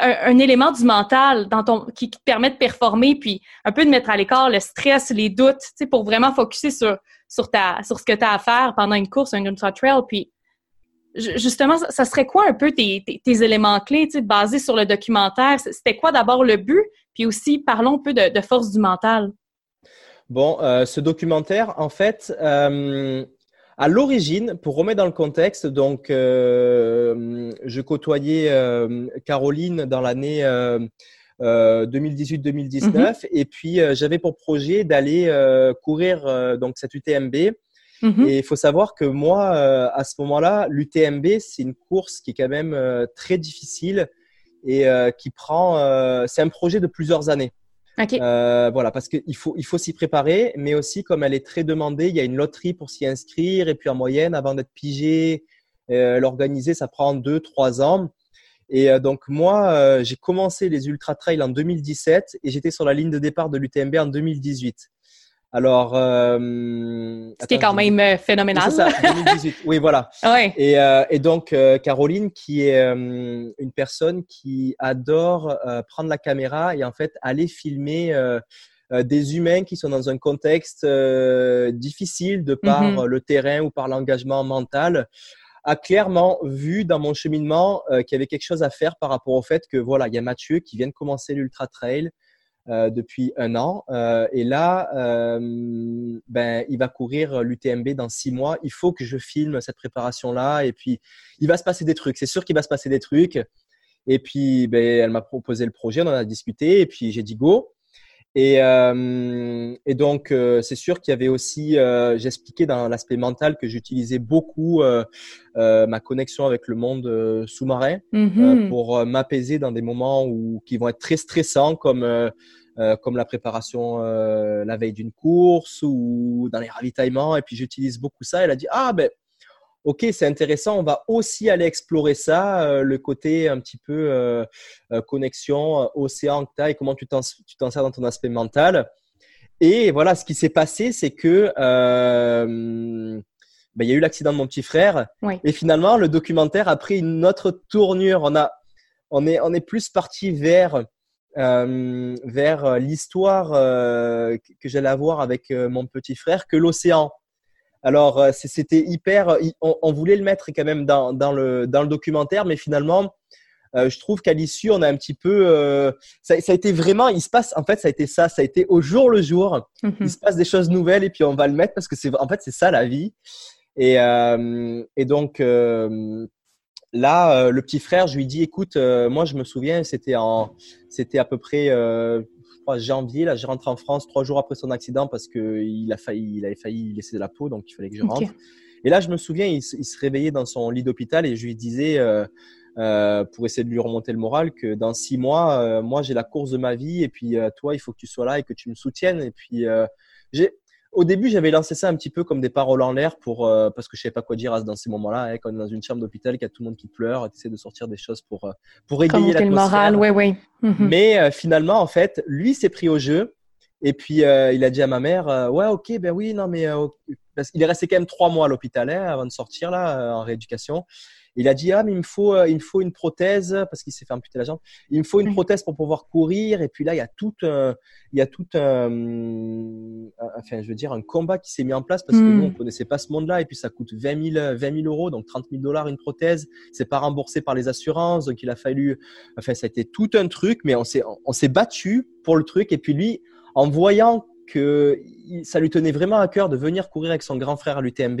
un, élément du mental dans ton, qui, te permet de performer, puis un peu de mettre à l'écart le stress, les doutes, tu sais, pour vraiment focuser sur, sur, ta, sur ce que tu as à faire pendant une course, un ultra trail. Puis, justement, ça serait quoi un peu tes, tes, éléments clés, tu sais, basés sur le documentaire? C'était quoi d'abord le but? Puis aussi, parlons un peu de, force du mental. Bon, euh, ce documentaire, en fait, euh, à l'origine, pour remettre dans le contexte, donc, euh, je côtoyais Caroline dans l'année 2018-2019, mhm. et puis j'avais pour projet d'aller courir donc cette UTMB. Mhm. Et il faut savoir que moi, à ce moment-là, l'UTMB, c'est une course qui est quand même très difficile et euh, qui prend. Euh, c'est un projet de plusieurs années. Euh, voilà, parce qu'il faut, il faut s'y préparer, mais aussi comme elle est très demandée, il y a une loterie pour s'y inscrire, et puis en moyenne, avant d'être pigé, l'organiser, ça prend deux, trois ans. Et donc moi, j'ai commencé les ultra trails en 2017 et j'étais sur la ligne de départ de l'UTMB en 2018. Alors, euh, ce qui est quand même euh, phénoménal. Ça, 2018. oui, voilà. Ouais. Et, euh, et donc euh, Caroline, qui est une personne qui adore prendre la caméra et en fait aller filmer des humains qui sont dans un contexte difficile de par mm-hmm. le terrain ou par l'engagement mental a clairement vu dans mon cheminement qu'il y avait quelque chose à faire par rapport au fait que voilà, il y a Mathieu qui vient de commencer l'ultra trail, euh, depuis un an. Euh, et là, euh, ben, il va courir l'UTMB dans six mois. Il faut que je filme cette préparation-là. Et puis, il va se passer des trucs. C'est sûr qu'il va se passer des trucs. Et puis, ben, elle m'a proposé le projet, on en a discuté. Et puis, j'ai dit go. Et, euh, et donc, euh, c'est sûr qu'il y avait aussi, euh, j'expliquais dans l'aspect mental que j'utilisais beaucoup ma connexion avec le monde sous-marin mm-hmm. pour m'apaiser dans des moments où, qui vont être très stressants, comme comme la préparation la veille d'une course ou dans les ravitaillements. Et puis, j'utilise beaucoup ça. Elle a dit, ah ben, ok, c'est intéressant, on va aussi aller explorer ça, euh, le côté un petit peu euh, euh, connexion, océan que tu as et comment tu t'en sers dans ton aspect mental. Et voilà, ce qui s'est passé, c'est que ben, il y a eu l'accident de mon petit frère. Et finalement, le documentaire a pris une autre tournure. On, a, on, est, on est plus parti vers, vers l'histoire que j'allais avoir avec mon petit frère que l'océan. Alors, euh, c'était hyper. Euh, on, voulait le mettre quand même dans, dans, le, dans le documentaire, mais finalement, euh, je trouve qu'à l'issue, on a un petit peu. ça, ça, a été vraiment. Il se passe. En fait, ça a été ça. Ça a été au jour le jour. Mhm. Il se passe des choses nouvelles et puis on va le mettre parce que c'est. En fait, c'est ça la vie. Et, et donc. Là, le petit frère, je lui dis, écoute, moi, je me souviens, c'était en, c'était à peu près, janvier. Là, je rentre en France trois jours après son accident parce que il a failli, il avait failli laisser de la peau, donc il fallait que je rentre. Et là, je me souviens, il, se réveillait dans son lit d'hôpital et je lui disais, euh, euh, pour essayer de lui remonter le moral que dans six mois, euh, moi j'ai la course de ma vie et puis toi il faut que tu sois là et que tu me soutiennes. Et puis j'ai au début, j'avais lancé ça un petit peu comme des paroles en l'air pour parce que je savais pas quoi dire dans ces moments-là. Hein, quand on est dans une chambre d'hôpital, qu'il y a tout le monde qui pleure, tu essaies de sortir des choses pour pour égayer le moral, oui, oui. Mhm. Mais finalement, en fait, lui s'est pris au jeu et puis il a dit à ma mère, ouais, ok, ben oui, non mais parce qu'il est resté quand même trois mois à l'hôpital hein, avant de sortir là en rééducation. Il a dit ah mais il me faut euh, il me faut une prothèse parce qu'il s'est fait amputer la jambe. Il me faut une prothèse pour pouvoir courir et puis là il y a tout il y a tout un enfin je veux dire un combat qui s'est mis en place parce que nous on hmm. connaissait pas ce monde-là et puis ça coûte 20 000 20 000 euros donc 30 000 dollars une prothèse. C'est pas remboursé par les assurances donc il a fallu enfin ça a été tout un truc mais on s'est on s'est battu pour le truc et puis lui en voyant que ça lui tenait vraiment à cœur de venir courir avec son grand frère à l'UTMB.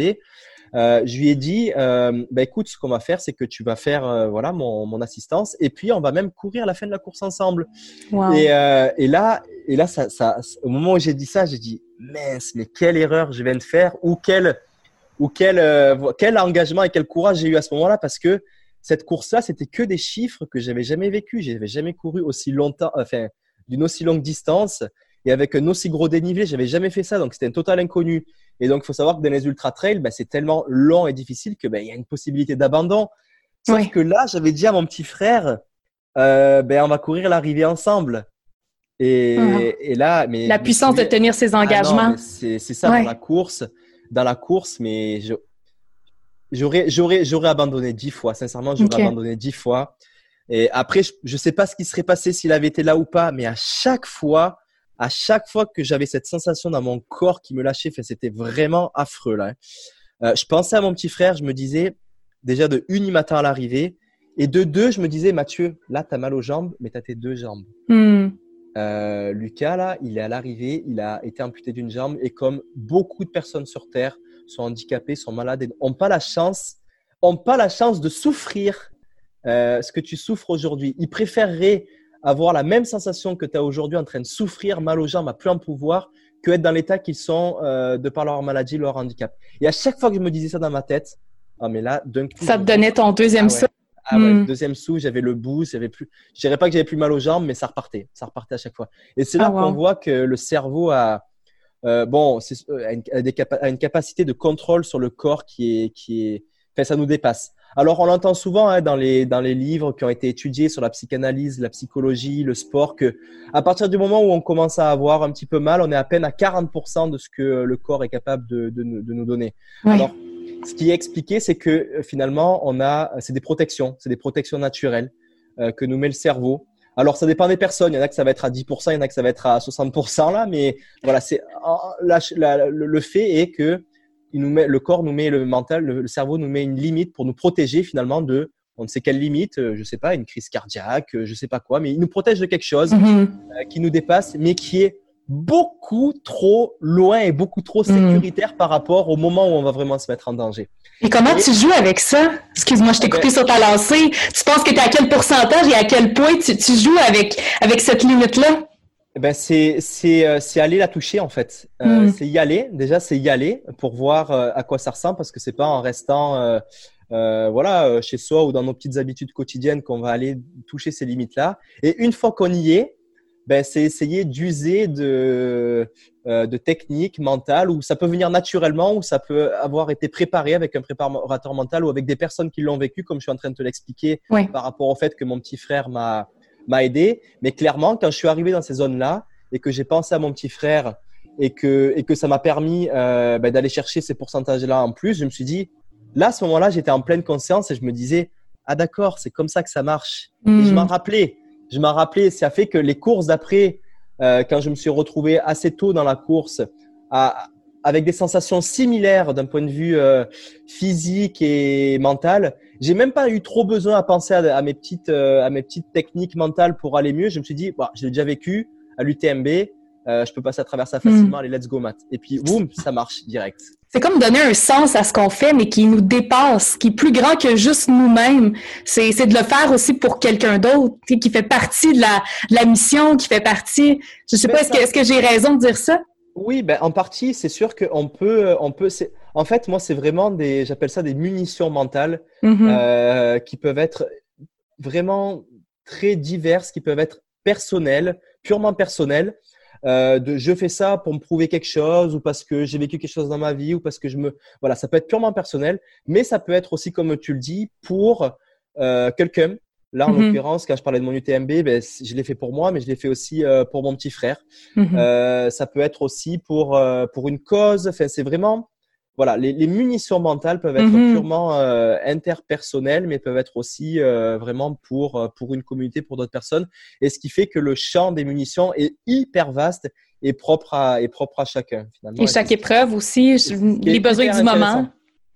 Euh, je lui ai dit, euh, bah, écoute, ce qu'on va faire, c'est que tu vas faire euh, voilà mon, mon, assistance, et puis on va même courir à la fin de la course ensemble. Et, euh, et, là, et là, ça, ça, au moment où j'ai dit ça, j'ai dit, mince, mais quelle erreur je viens de faire, ou quel, ou quel, quel engagement et quel courage j'ai eu à ce moment-là, parce que cette course-là, c'était que des chiffres que j'avais jamais vécu. J'avais jamais couru aussi longtemps, enfin, d'une aussi longue distance et avec un aussi gros dénivelé. J'avais jamais fait ça, donc c'était un total inconnu. Et donc, il faut savoir que dans les ultra trails, bah, c'est tellement long et difficile que bah, il y a une possibilité d'abandon. Sauf que là, j'avais dit à mon petit frère, euh, ben, on va courir l'arrivée ensemble. Et, uh-huh. et, là, mais la puissance de tenir ses ah engagements. c'est ça dans la course, dans la course, mais j'aurais j'aurais j'aurais abandonné dix fois. Sincèrement, j'aurais abandonné dix fois. Et après, je, ne sais pas ce qui serait passé s'il avait été là ou pas, mais à chaque fois, à chaque fois que j'avais cette sensation dans mon corps qui me lâchait, c'était vraiment affreux là. Hein. Euh, je pensais à mon petit frère, je me disais déjà de une, il m'attend à l'arrivée, et de deux, je me disais Mathieu, là tu as mal aux jambes, mais tu as tes deux jambes. Hmm. Euh, Lucas là, il est à l'arrivée, il a été amputé d'une jambe, et comme beaucoup de personnes sur terre sont handicapées, sont malades, n'ont pas la chance, ont pas la chance de souffrir euh, ce que tu souffres aujourd'hui. Ils préféreraient avoir la même sensation que tu as aujourd'hui en train de souffrir, mal aux jambes, à plus en pouvoir, que être dans l'état qu'ils sont euh, de par leur maladie, leur handicap. Et à chaque fois que je me disais ça dans ma tête, ah mais là, d'un coup. Ça te donnait ton deuxième ah Ah ouais, hmm. deuxième sou, j'avais le boost, j'avais plus, je dirais pas que j'avais plus mal aux jambes, mais ça repartait, ça repartait à chaque fois. Et c'est là ah, qu'on voit que le cerveau a, euh, bon, euh, a une, a, une, capacité de contrôle sur le corps qui est, qui est, enfin, ça nous dépasse. Alors, on l'entend souvent hein, dans, les, dans les livres qui ont été étudiés sur la psychanalyse, la psychologie, le sport, que à partir du moment où on commence à avoir un petit peu mal, on est à peine à 40% de ce que le corps est capable de, de, de nous donner. Alors, ce qui est expliqué, c'est que euh, finalement, on a, c'est des protections, c'est des protections naturelles euh, que nous met le cerveau. Alors, ça dépend des personnes. Il y en a que ça va être à 10%, il y en a que ça va être à 60% là, mais voilà, c'est le fait est que il nous met, le corps nous met le mental, le, cerveau nous met une limite pour nous protéger finalement de, on ne sait quelle limite, euh, je sais pas, une crise cardiaque, euh, je sais pas quoi, mais il nous protège de quelque chose mhm. euh, qui nous dépasse, mais qui est beaucoup trop loin et beaucoup trop mhm. sécuritaire par rapport au moment où on va vraiment se mettre en danger. Et comment tu joues avec ça? Excuse-moi, je t'ai coupé sur ta lancée. Tu penses que tu es à quel pourcentage et à quel point tu, tu joues avec, avec cette limite-là? Eh ben c'est c'est euh, c'est aller la toucher en fait. Euh, hmm. C'est y aller. Déjà c'est y aller pour voir euh, à quoi ça ressemble parce que c'est pas en restant euh, voilà chez soi ou dans nos petites habitudes quotidiennes qu'on va aller toucher ces limites là. Et une fois qu'on y est, ben c'est essayer d'user de de techniques mentales où ça peut venir naturellement ou ça peut avoir été préparé avec un préparateur mental ou avec des personnes qui l'ont vécu comme je suis en train de te l'expliquer par rapport au fait que mon petit frère m'a m'a aidé. Mais clairement, quand je suis arrivé dans ces zones-là et que j'ai pensé à mon petit frère et que, et que ça m'a permis euh, ben, d'aller chercher ces pourcentages-là en plus, je me suis dit, là, à ce moment-là, j'étais en pleine conscience et je me disais, ah d'accord, c'est comme ça que ça marche. Et je hmm. m'en rappelais. Je m'en rappelais. Ça fait que les courses d'après, euh, quand je me suis retrouvé assez tôt dans la course, à, avec des sensations similaires d'un point de vue euh, physique et mental. J'ai même pas eu trop besoin à penser à, mes petites euh, à mes petites techniques mentales pour aller mieux. Je me suis dit, bah, je l'ai déjà vécu à l'UTMB, euh, je peux passer à travers ça facilement. Hmm. Allez, let's go, Matt. Et puis, boum, ça marche direct. C'est comme donner un sens à ce qu'on fait, mais qui nous dépasse, qui est plus grand que juste nous-mêmes. C'est, de le faire aussi pour quelqu'un d'autre, qui fait partie de la, la mission, qui fait partie. Je sais pas, est-ce que, est-ce que j'ai raison de dire ça? Oui, ben, en partie, c'est sûr qu'on peut, euh, on peut. En fait, moi, c'est vraiment des, j'appelle ça des munitions mentales mm-hmm. euh, qui peuvent être vraiment très diverses qui peuvent être personnelles, purement personnelles. Euh, de je fais ça pour me prouver quelque chose ou parce que j'ai vécu quelque chose dans ma vie ou parce que je me voilà ça peut être purement personnel mais ça peut être aussi comme tu le dis pour euh, quelqu'un Là, en mm-hmm. l'occurrence, quand je parlais de mon UTMB, ben, je l'ai fait pour moi, mais je l'ai fait aussi euh, pour mon petit frère. Euh, ça peut être aussi pour pour une cause. Enfin, c'est vraiment voilà, les, les, munitions mentales peuvent être mm-hmm. purement euh, interpersonnelles, mais peuvent être aussi euh, vraiment pour pour une communauté, pour d'autres personnes. Et ce qui fait que le champ des munitions est hyper vaste et propre à et propre à chacun. Finalement. Et chaque épreuve aussi, les besoins du moment.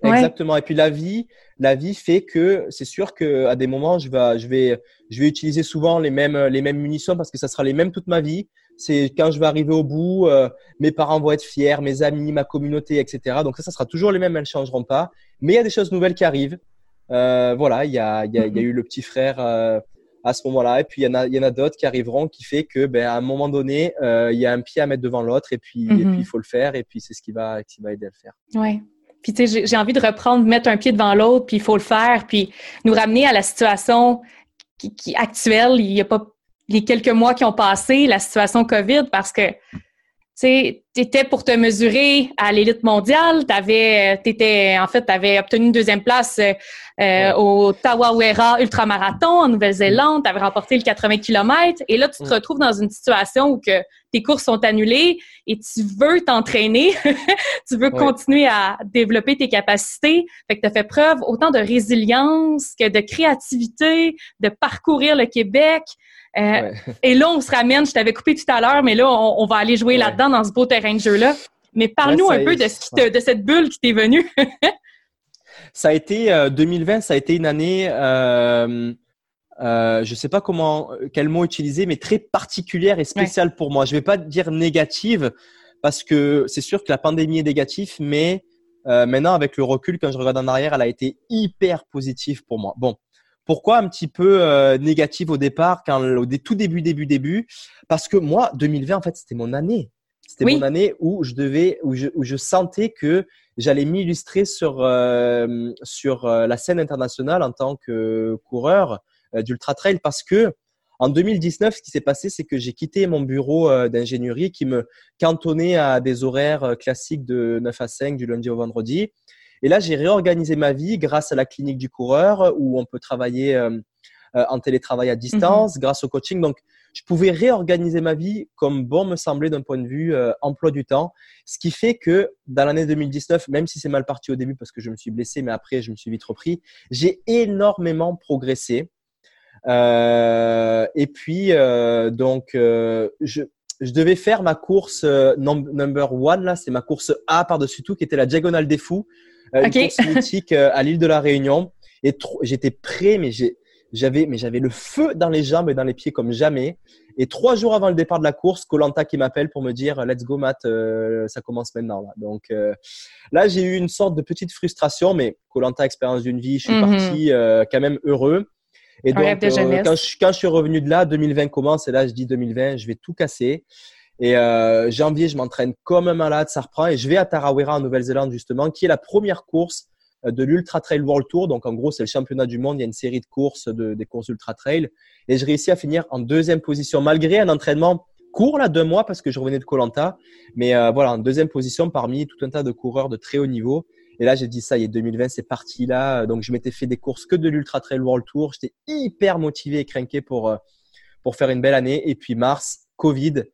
Exactement. Et puis la vie, la vie fait que c'est sûr que à des moments, je vais, je vais, je vais utiliser souvent les mêmes, les mêmes munitions parce que ça sera les mêmes toute ma vie. C'est quand je vais arriver au bout, euh, mes parents vont être fiers, mes amis, ma communauté, etc. Donc ça, ça sera toujours les mêmes, elles ne changeront pas. Mais il y a des choses nouvelles qui arrivent. Euh, voilà, il y a, y, a, y a eu le petit frère euh, à ce moment-là, et puis il y en a, il y en a d'autres qui arriveront, qui fait que, ben, à un moment donné, euh, il y a un pied à mettre devant l'autre, et puis, mm-hmm. il faut le faire, et puis c'est ce qui va, qui va aider à le faire. Ouais. Puis tu sais, j'ai envie de reprendre, mettre un pied devant l'autre, puis il faut le faire, puis nous ramener à la situation qui, qui actuelle. Il y a pas les quelques mois qui ont passé, la situation COVID, parce que tu étais pour te mesurer à l'élite mondiale, t'avais, t'étais, en fait, tu avais obtenu une deuxième place euh, au Tawawera ultramarathon en Nouvelle-Zélande, tu avais remporté le 80 km, et là, tu te retrouves dans une situation où que tes courses sont annulées et tu veux t'entraîner, tu veux continuer à développer tes capacités, fait que tu as fait preuve autant de résilience que de créativité, de parcourir le Québec, euh, et là, on se ramène, je t'avais coupé tout à l'heure, mais là, on, va aller jouer là-dedans dans ce beau terrain de jeu-là. Mais parle-nous un peu de, ce de cette bulle qui t'est venue. ça a été, 2020, euh, ça a été une année, euh, euh, je sais pas comment, quel mot utiliser, mais très particulière et spéciale pour moi. Je vais pas dire négative, parce que c'est sûr que la pandémie est négative, mais maintenant, avec le recul, quand je regarde en arrière, elle a été hyper positive pour moi. Bon, pourquoi un petit peu négatif au départ, quand, au tout début, début, début? Parce que moi, 2020, en fait, c'était mon année. C'était mon année où je devais, où je, où je sentais que j'allais m'illustrer sur euh, sur euh, la scène internationale en tant que coureur euh, d'ultra trail, parce que en 2019, ce qui s'est passé, c'est que j'ai quitté mon bureau d'ingénierie qui me cantonnait à des horaires classiques de 9 à 5 du lundi au vendredi. Et là, j'ai réorganisé ma vie grâce à la clinique du coureur où on peut travailler euh, euh, en télétravail à distance, mhm. grâce au coaching. Donc, je pouvais réorganiser ma vie comme bon me semblait d'un point de vue euh, emploi du temps. Ce qui fait que dans l'année 2019, même si c'est mal parti au début parce que je me suis blessé, mais après, je me suis vite repris, j'ai énormément progressé. et puis, donc, je, je devais faire ma course number one, là, c'est ma course A par-dessus tout, qui était la Diagonale des Fous. Euh, une course mythique euh, à l'île de la Réunion. Et j'étais prêt, mais j'avais mais j'avais le feu dans les jambes et dans les pieds comme jamais. Et trois jours avant le départ de la course, Colanta qui m'appelle pour me dire Let's go, Matt, euh, ça commence maintenant. Là. Donc là, j'ai eu une sorte de petite frustration, mais Colanta, expérience d'une vie, je suis mhm. parti quand même heureux. Et donc, quand, je, quand je suis revenu de là, 2020 commence, et là, je dis 2020, je vais tout casser. Et euh, janvier, je m'entraîne comme un malade, ça reprend. Et je vais à Tarawera en Nouvelle-Zélande justement, qui est la première course euh, de l'Ultra Trail World Tour. Donc en gros, c'est le championnat du monde. Il y a une série de courses, de, des courses Ultra Trail. Et je réussis à finir en deuxième position, malgré un entraînement court là, deux mois, parce que je revenais de Colanta. Mais euh, voilà, en deuxième position parmi tout un tas de coureurs de très haut niveau. Et là, j'ai dit ça, il est 2020, c'est parti là. Donc je m'étais fait des courses que de l'Ultra Trail World Tour. J'étais hyper motivé et craqué pour, euh, pour faire une belle année. Et puis mars, Covid.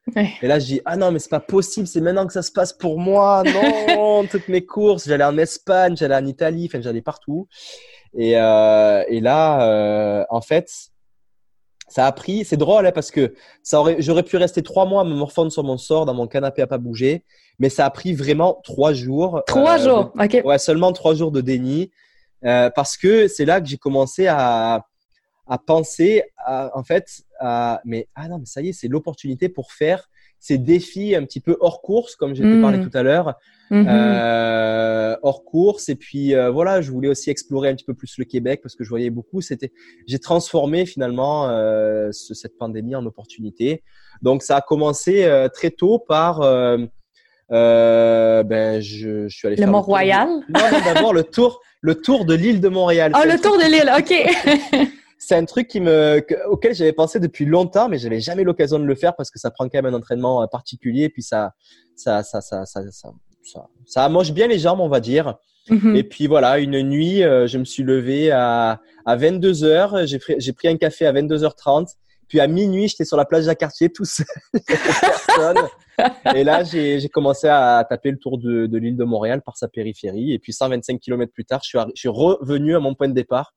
Et là, je dis, ah non, mais c'est pas possible, c'est maintenant que ça se passe pour moi. Non, toutes mes courses, j'allais en Espagne, j'allais en Italie, enfin, j'allais partout. Et, euh, et là, euh, en fait, ça a pris, c'est drôle hein, parce que ça aurait, j'aurais pu rester trois mois à me morfondre sur mon sort dans mon canapé à pas bouger, mais ça a pris vraiment trois jours. Trois euh, jours, ok. Ouais, seulement trois jours de déni, parce que c'est là que j'ai commencé à, à penser à, en fait, à, mais ah non, mais ça y est, c'est l'opportunité pour faire ces défis un petit peu hors course, comme j'ai mmh. parlé tout à l'heure, mmh. euh, hors course. Et puis euh, voilà, je voulais aussi explorer un petit peu plus le Québec parce que je voyais beaucoup. C'était, j'ai transformé finalement euh, ce, cette pandémie en opportunité. Donc ça a commencé très tôt par euh, ben je, je, suis allé le Mont-Royal? Non, non d'abord le tour, le tour de l'île de Montréal. Oh, le tour de l'île, ok. c'est un truc qui me, auquel j'avais pensé depuis longtemps, mais j'avais jamais l'occasion de le faire parce que ça prend quand même un entraînement particulier, et puis ça, ça, ça, ça, ça, ça, ça, ça amoche bien les jambes, on va dire. Mhm. Et puis voilà, une nuit, euh, je me suis levé à, à 22 heures. J'ai pris, j'ai pris un café à 22h30. Puis à minuit, j'étais sur la plage quartier tout seul. personne. Et là, j'ai, j'ai commencé à taper le tour de, de l'île de Montréal par sa périphérie. Et puis 125 km plus tard, je suis, je suis revenu à mon point de départ.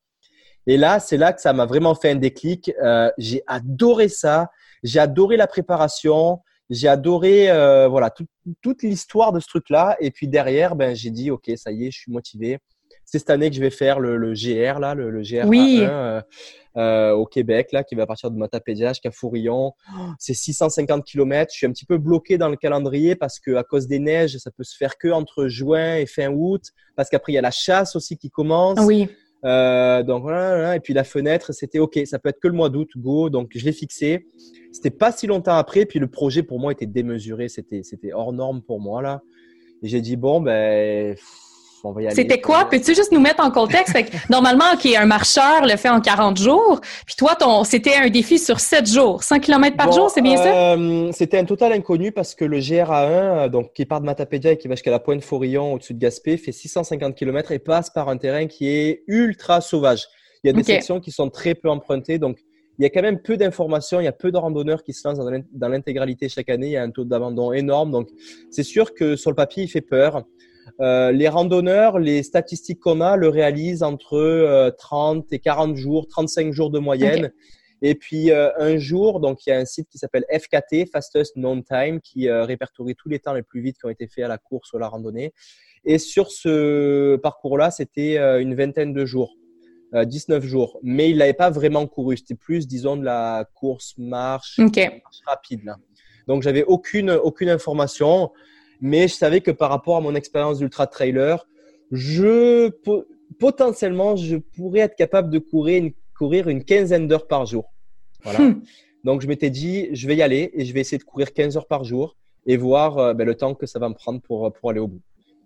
Et là, c'est là que ça m'a vraiment fait un déclic. Euh, j'ai adoré ça. J'ai adoré la préparation. J'ai adoré euh, voilà toute l'histoire de ce truc-là. Et puis derrière, ben j'ai dit ok, ça y est, je suis motivé. C'est cette année que je vais faire le, le GR là, le, le GR oui. euh, euh, au Québec là, qui va partir de Matapédia jusqu'à Fourillon. C'est 650 km. Je suis un petit peu bloqué dans le calendrier parce que à cause des neiges, ça peut se faire que entre juin et fin août. Parce qu'après il y a la chasse aussi qui commence. Oui. Euh, donc voilà, et puis la fenêtre, c'était ok, ça peut être que le mois d'août, go. Donc je l'ai fixé. C'était pas si longtemps après, puis le projet pour moi était démesuré, c'était c'était hors norme pour moi là. Et j'ai dit bon ben c'était quoi? Peux-tu juste nous mettre en contexte? normalement, OK, un marcheur le fait en 40 jours. Puis toi, ton, c'était un défi sur 7 jours. 100 km par jour, c'est bien ça? Euh, c'était un total inconnu parce que le GRA1, euh, donc, qui part de Matapédia et qui va jusqu'à la pointe Forillon au-dessus de Gaspé, fait 650 km et passe par un terrain qui est ultra sauvage. Il y a des sections qui sont très peu empruntées. Donc, il y a quand même peu d'informations, il y a peu de randonneurs qui se lancent dans l'intégralité chaque année, il y a un taux d'abandon énorme. Donc, c'est sûr que sur le papier, il fait peur. Euh, les randonneurs, les statistiques qu'on a le réalisent entre 30 euh, et 40 jours, 35 jours de moyenne. Et puis euh, un jour, donc il y a un site qui s'appelle FKT, Fastest Known Time, qui répertorie tous les temps les plus vite qui ont été faits à la course ou à la randonnée. Et sur ce parcours-là, c'était une vingtaine de jours, 19 jours. Mais il n'avait pas vraiment couru. C'était plus, disons, de la course marche, marche rapide. Là. Donc j'avais aucune aucune information mais je savais que par rapport à mon expérience d'ultra trailer, je potentiellement je pourrais être capable de courir une, courir une quinzaine d'heures par jour. Voilà. Hmm. Donc je m'étais dit, je vais y aller et je vais essayer de courir 15 heures par jour et voir euh, ben, le temps que ça va me prendre pour, pour aller au bout.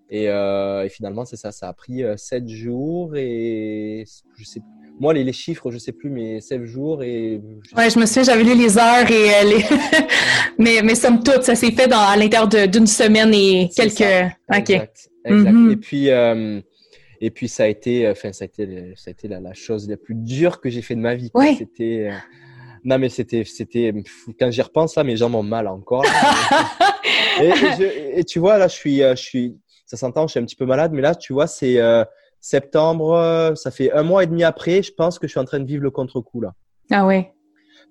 Et, euh, et finalement, c'est ça, ça a pris 7 euh, jours et je sais moi, les, les, chiffres, je sais plus, mais 7 jours et. Je ouais, je me souviens, j'avais lu les heures et euh, les. mais, mais somme toute, ça s'est fait dans, à l'intérieur d'une semaine et quelques. Ok. Exact. exact. Mm-hmm. Et puis. Euh, et puis ça a été, euh, enfin ça a été, ça a été la, la chose la plus dure que j'ai fait de ma vie. Ouais. C'était, non mais c'était, c'était, quand j'y repense là, mes jambes ont mal encore. et, et, je, et, tu vois là, je suis, je suis, ça s'entend, je suis un petit peu malade, mais là, tu vois, c'est, septembre, euh, ça fait un mois et demi après, je pense que je suis en train de vivre le contre-coup là. Ah ouais.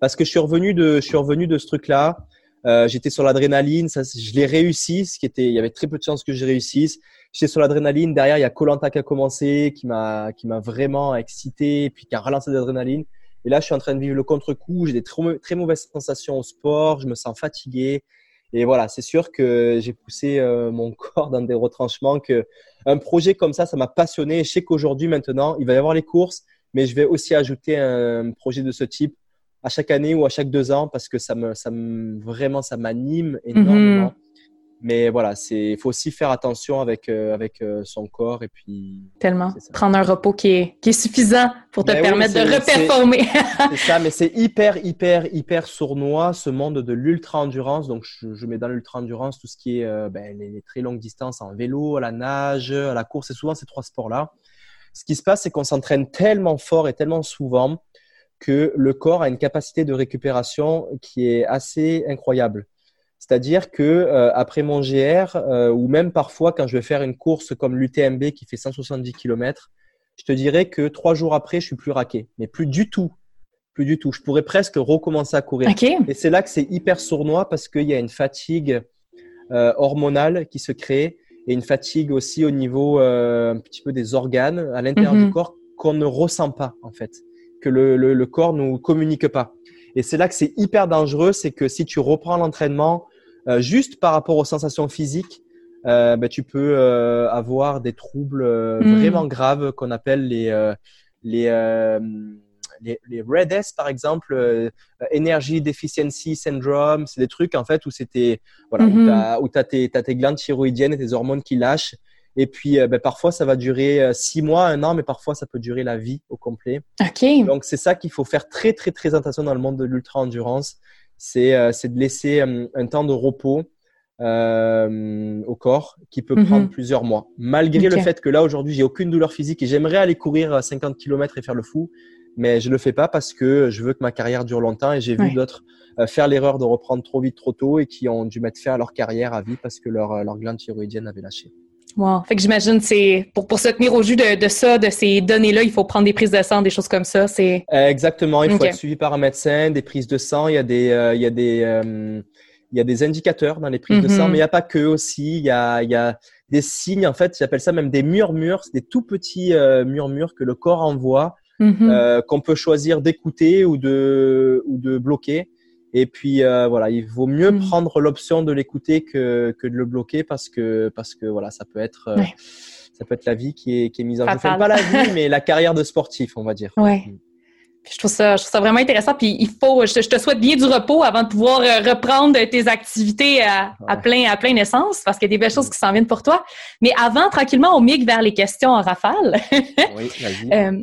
Parce que je suis revenu de, je suis revenu de ce truc-là. Euh, j'étais sur l'adrénaline, ça, je l'ai réussi, ce qui était, il y avait très peu de chances que je réussisse. J'étais sur l'adrénaline. Derrière, il y a Colanta qui a commencé, qui m'a, qui m'a vraiment excité, puis qui a relancé l'adrénaline. Et là, je suis en train de vivre le contre-coup. J'ai des très, très mauvaises sensations au sport. Je me sens fatigué. Et voilà, c'est sûr que j'ai poussé euh, mon corps dans des retranchements. Que un projet comme ça, ça m'a passionné. Je sais qu'aujourd'hui, maintenant, il va y avoir les courses, mais je vais aussi ajouter un projet de ce type à chaque année ou à chaque deux ans parce que ça me, ça me vraiment, ça m'anime énormément. Mhm. Mais voilà, c'est, il faut aussi faire attention avec, euh, avec euh, son corps et puis. Tellement. Prendre un repos qui est, qui est suffisant pour te ben permettre de reperformer. C'est ça, mais c'est hyper, hyper, hyper sournois ce monde de l'ultra-endurance. Donc, je, je, mets dans l'ultra-endurance tout ce qui est euh, ben, les, les, très longues distances en vélo, à la nage, à la course, et souvent ces trois sports-là. Ce qui se passe, c'est qu'on s'entraîne tellement fort et tellement souvent que le corps a une capacité de récupération qui est assez incroyable. C'est-à-dire que euh, après mon GR, euh, ou même parfois quand je vais faire une course comme l'UTMB qui fait 170 km, je te dirais que trois jours après, je suis plus raqué, mais plus du tout, plus du tout. Je pourrais presque recommencer à courir. Et c'est là que c'est hyper sournois parce qu'il y a une fatigue euh, hormonale qui se crée et une fatigue aussi au niveau un petit peu des organes à l'intérieur du mhm. corps qu'on ne ressent pas en fait, que le, le, le corps nous communique pas. Et c'est là que c'est hyper dangereux, c'est que si tu reprends l'entraînement euh, juste par rapport aux sensations physiques, euh, ben, tu peux euh, avoir des troubles hmm. vraiment graves qu'on appelle les les, les, les REDS par exemple, Energy Deficiency Syndrome, c'est des trucs en fait où c'était voilà où hmm. tu as, tes, tes glandes thyroïdiennes et tes hormones qui lâchent Et puis, ben, parfois, ça va durer six mois, un an, mais parfois, ça peut durer la vie au complet. Donc, c'est ça qu'il faut faire très, très, très attention dans le monde de l'ultra-endurance. C'est de laisser un temps de repos euh, au corps qui peut prendre mhm. plusieurs mois. Malgré le fait que là, aujourd'hui, j'ai aucune douleur physique et j'aimerais aller courir 50 km et faire le fou, mais je le fais pas parce que je veux que ma carrière dure longtemps et j'ai vu d'autres euh, faire l'erreur de reprendre trop vite, trop tôt et qui ont dû mettre fin à leur carrière à vie parce que leur, leur glande thyroïdienne avait lâché. Wow. Fait que j'imagine c'est pour, pour se tenir au jus de, de ça, de ces données-là, il faut prendre des prises de sang, des choses comme ça. C'est exactement. Il faut être suivi par un médecin, des prises de sang. Il y a des, euh, il y a des il y a des indicateurs dans les prises de sang, mhm. mais il n'y a pas que aussi. Il y a, il y a des signes, en fait, j'appelle ça même des murmures, des tout petits euh, murmures que le corps envoie, mhm. euh, qu'on peut choisir d'écouter ou de, ou de bloquer. Et puis euh, voilà, il vaut mieux mhm. prendre l'option de l'écouter que, que de le bloquer parce que parce que voilà, ça peut être euh, ça peut être la vie qui est qui est mise en jeu. pas la vie, mais la carrière de sportif, on va dire. Ouais. Mm je trouve ça, je trouve ça vraiment intéressant. Puis il faut, je, te souhaite bien du repos avant de pouvoir euh, reprendre tes activités à, plein, à plein essence, parce qu'il y a des belles choses qui s'en viennent pour toi. Mais avant, tranquillement, on migue vers les questions en rafale. oui, euh,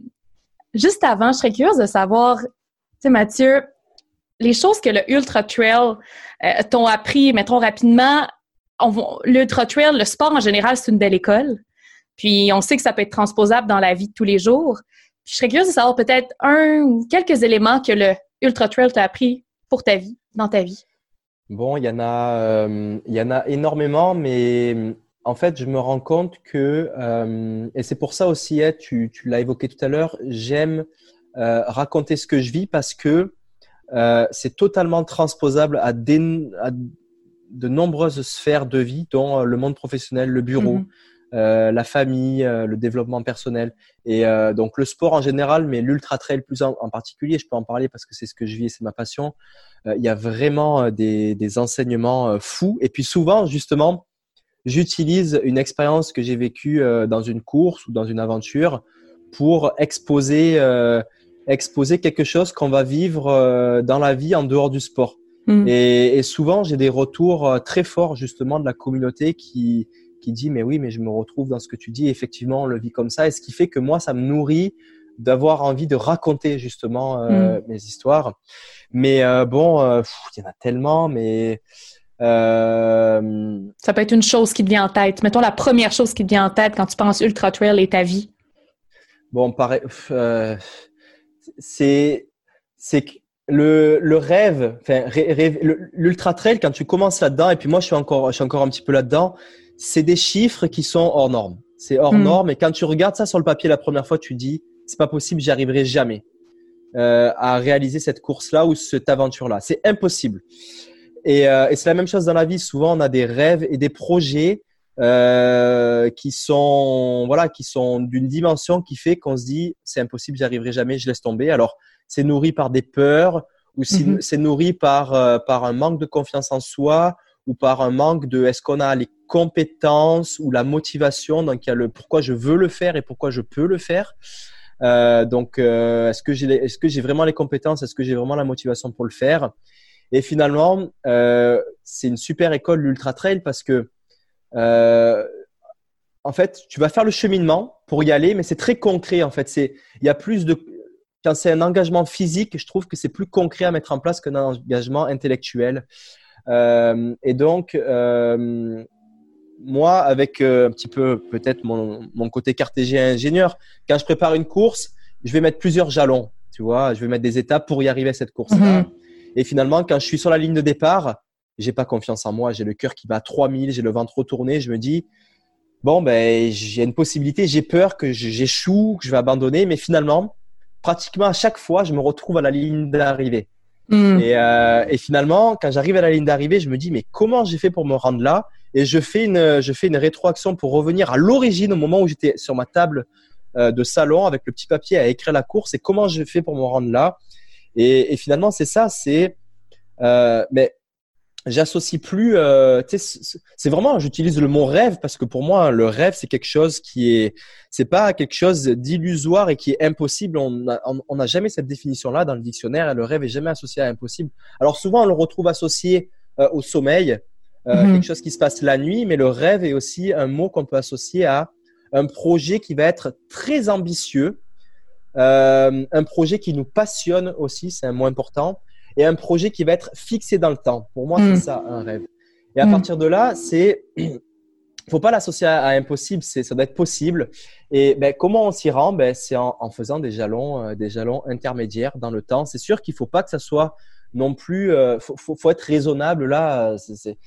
juste avant, je serais curieuse de savoir, tu sais, Mathieu, les choses que le Ultra Trail euh, t'ont appris, mettons rapidement, l'Ultra Trail, le sport en général, c'est une belle école. Puis on sait que ça peut être transposable dans la vie de tous les jours. Je serais curieuse de savoir peut-être un ou quelques éléments que le Ultra Trail t'a appris pour ta vie, dans ta vie. Bon, il y en a, euh, il y en a énormément, mais en fait, je me rends compte que, euh, et c'est pour ça aussi, tu, tu l'as évoqué tout à l'heure, j'aime euh, raconter ce que je vis parce que c'est totalement transposable à, de nombreuses sphères de vie, dont le monde professionnel, le bureau. Mm-hmm. Euh, la famille, euh, le développement personnel et euh, donc le sport en général, mais l'ultra trail plus en, particulier. Je peux en parler parce que c'est ce que je vis et c'est ma passion. Il y a vraiment des, des enseignements fous et puis souvent justement, j'utilise une expérience que j'ai vécue dans une course ou dans une aventure pour exposer exposer quelque chose qu'on va vivre dans la vie en dehors du sport. Mmh. Et, et, souvent, j'ai des retours très forts justement de la communauté qui, qui dit mais oui mais je me retrouve dans ce que tu dis effectivement on le vit comme ça et ce qui fait que moi ça me nourrit d'avoir envie de raconter justement euh, mm. mes histoires mais euh, bon euh, il y en a tellement mais ça peut être une chose qui te vient en tête mettons la première chose qui te vient en tête quand tu penses ultra trail et ta vie bon pareil c'est c'est le, le rêve, enfin, l'ultra trail, quand tu commences là-dedans, et puis moi je suis encore, je suis encore un petit peu là-dedans, c'est des chiffres qui sont hors normes. C'est hors hmm. normes. Et quand tu regardes ça sur le papier la première fois, tu dis, c'est pas possible, j'y arriverai jamais euh, à réaliser cette course-là ou cette aventure-là. C'est impossible. Et, euh, et c'est la même chose dans la vie. Souvent, on a des rêves et des projets euh, qui sont voilà, qui sont d'une dimension qui fait qu'on se dit, c'est impossible, j'y arriverai jamais, je laisse tomber. Alors, c'est nourri par des peurs ou c'est hmm. nourri par euh, par un manque de confiance en soi ou par un manque de est-ce qu'on a les compétences ou la motivation? Donc il y a le pourquoi je veux le faire et pourquoi je peux le faire. Euh, donc euh, est-ce que j'ai est-ce que j'ai vraiment les compétences, est-ce que j'ai vraiment la motivation pour le faire? Et finalement, euh, c'est une super école l'ultra trail parce que euh, en fait, tu vas faire le cheminement pour y aller, mais c'est très concret. En fait, c'est il y a plus de quand c'est un engagement physique, je trouve que c'est plus concret à mettre en place qu'un engagement intellectuel. Euh, et donc, euh, moi, avec euh, un petit peu peut-être mon, mon côté cartésien ingénieur, quand je prépare une course, je vais mettre plusieurs jalons, tu vois, je vais mettre des étapes pour y arriver à cette course-là. Mhm. Et finalement, quand je suis sur la ligne de départ, j'ai pas confiance en moi, j'ai le cœur qui bat à 3000, j'ai le ventre retourné, je me dis, bon, ben, j'ai une possibilité, j'ai peur que j'échoue, que je vais abandonner, mais finalement, pratiquement à chaque fois, je me retrouve à la ligne d'arrivée. Mm. Et, euh, et, finalement, quand j'arrive à la ligne d'arrivée, je me dis mais comment j'ai fait pour me rendre là? Et je fais une, je fais une rétroaction pour revenir à l'origine, au moment où j'étais sur ma table euh, de salon avec le petit papier à écrire la course. Et comment j'ai fait pour me rendre là? Et, et, finalement, c'est ça. C'est euh, mais j'associe plus. Euh, c'est vraiment, j'utilise le mot rêve parce que pour moi, le rêve c'est quelque chose qui est, c'est pas quelque chose d'illusoire et qui est impossible. On n'a on, a jamais cette définition-là dans le dictionnaire. Et le rêve est jamais associé à impossible. Alors souvent, on le retrouve associé euh, au sommeil. mhm. quelque chose qui se passe la nuit, mais le rêve est aussi un mot qu'on peut associer à un projet qui va être très ambitieux, un projet qui nous passionne aussi, c'est un mot important, et un projet qui va être fixé dans le temps. Pour moi, c'est mhm. ça, un rêve. Et à partir de là, c'est faut pas l'associer à, impossible, c'est ça doit être possible. Et ben, comment on s'y rend? Ben, C'est en, en, faisant des jalons, euh, des jalons intermédiaires dans le temps. C'est sûr qu'il faut pas que ça soit non plus. Euh, faut, faut, faut, être raisonnable là. C'est,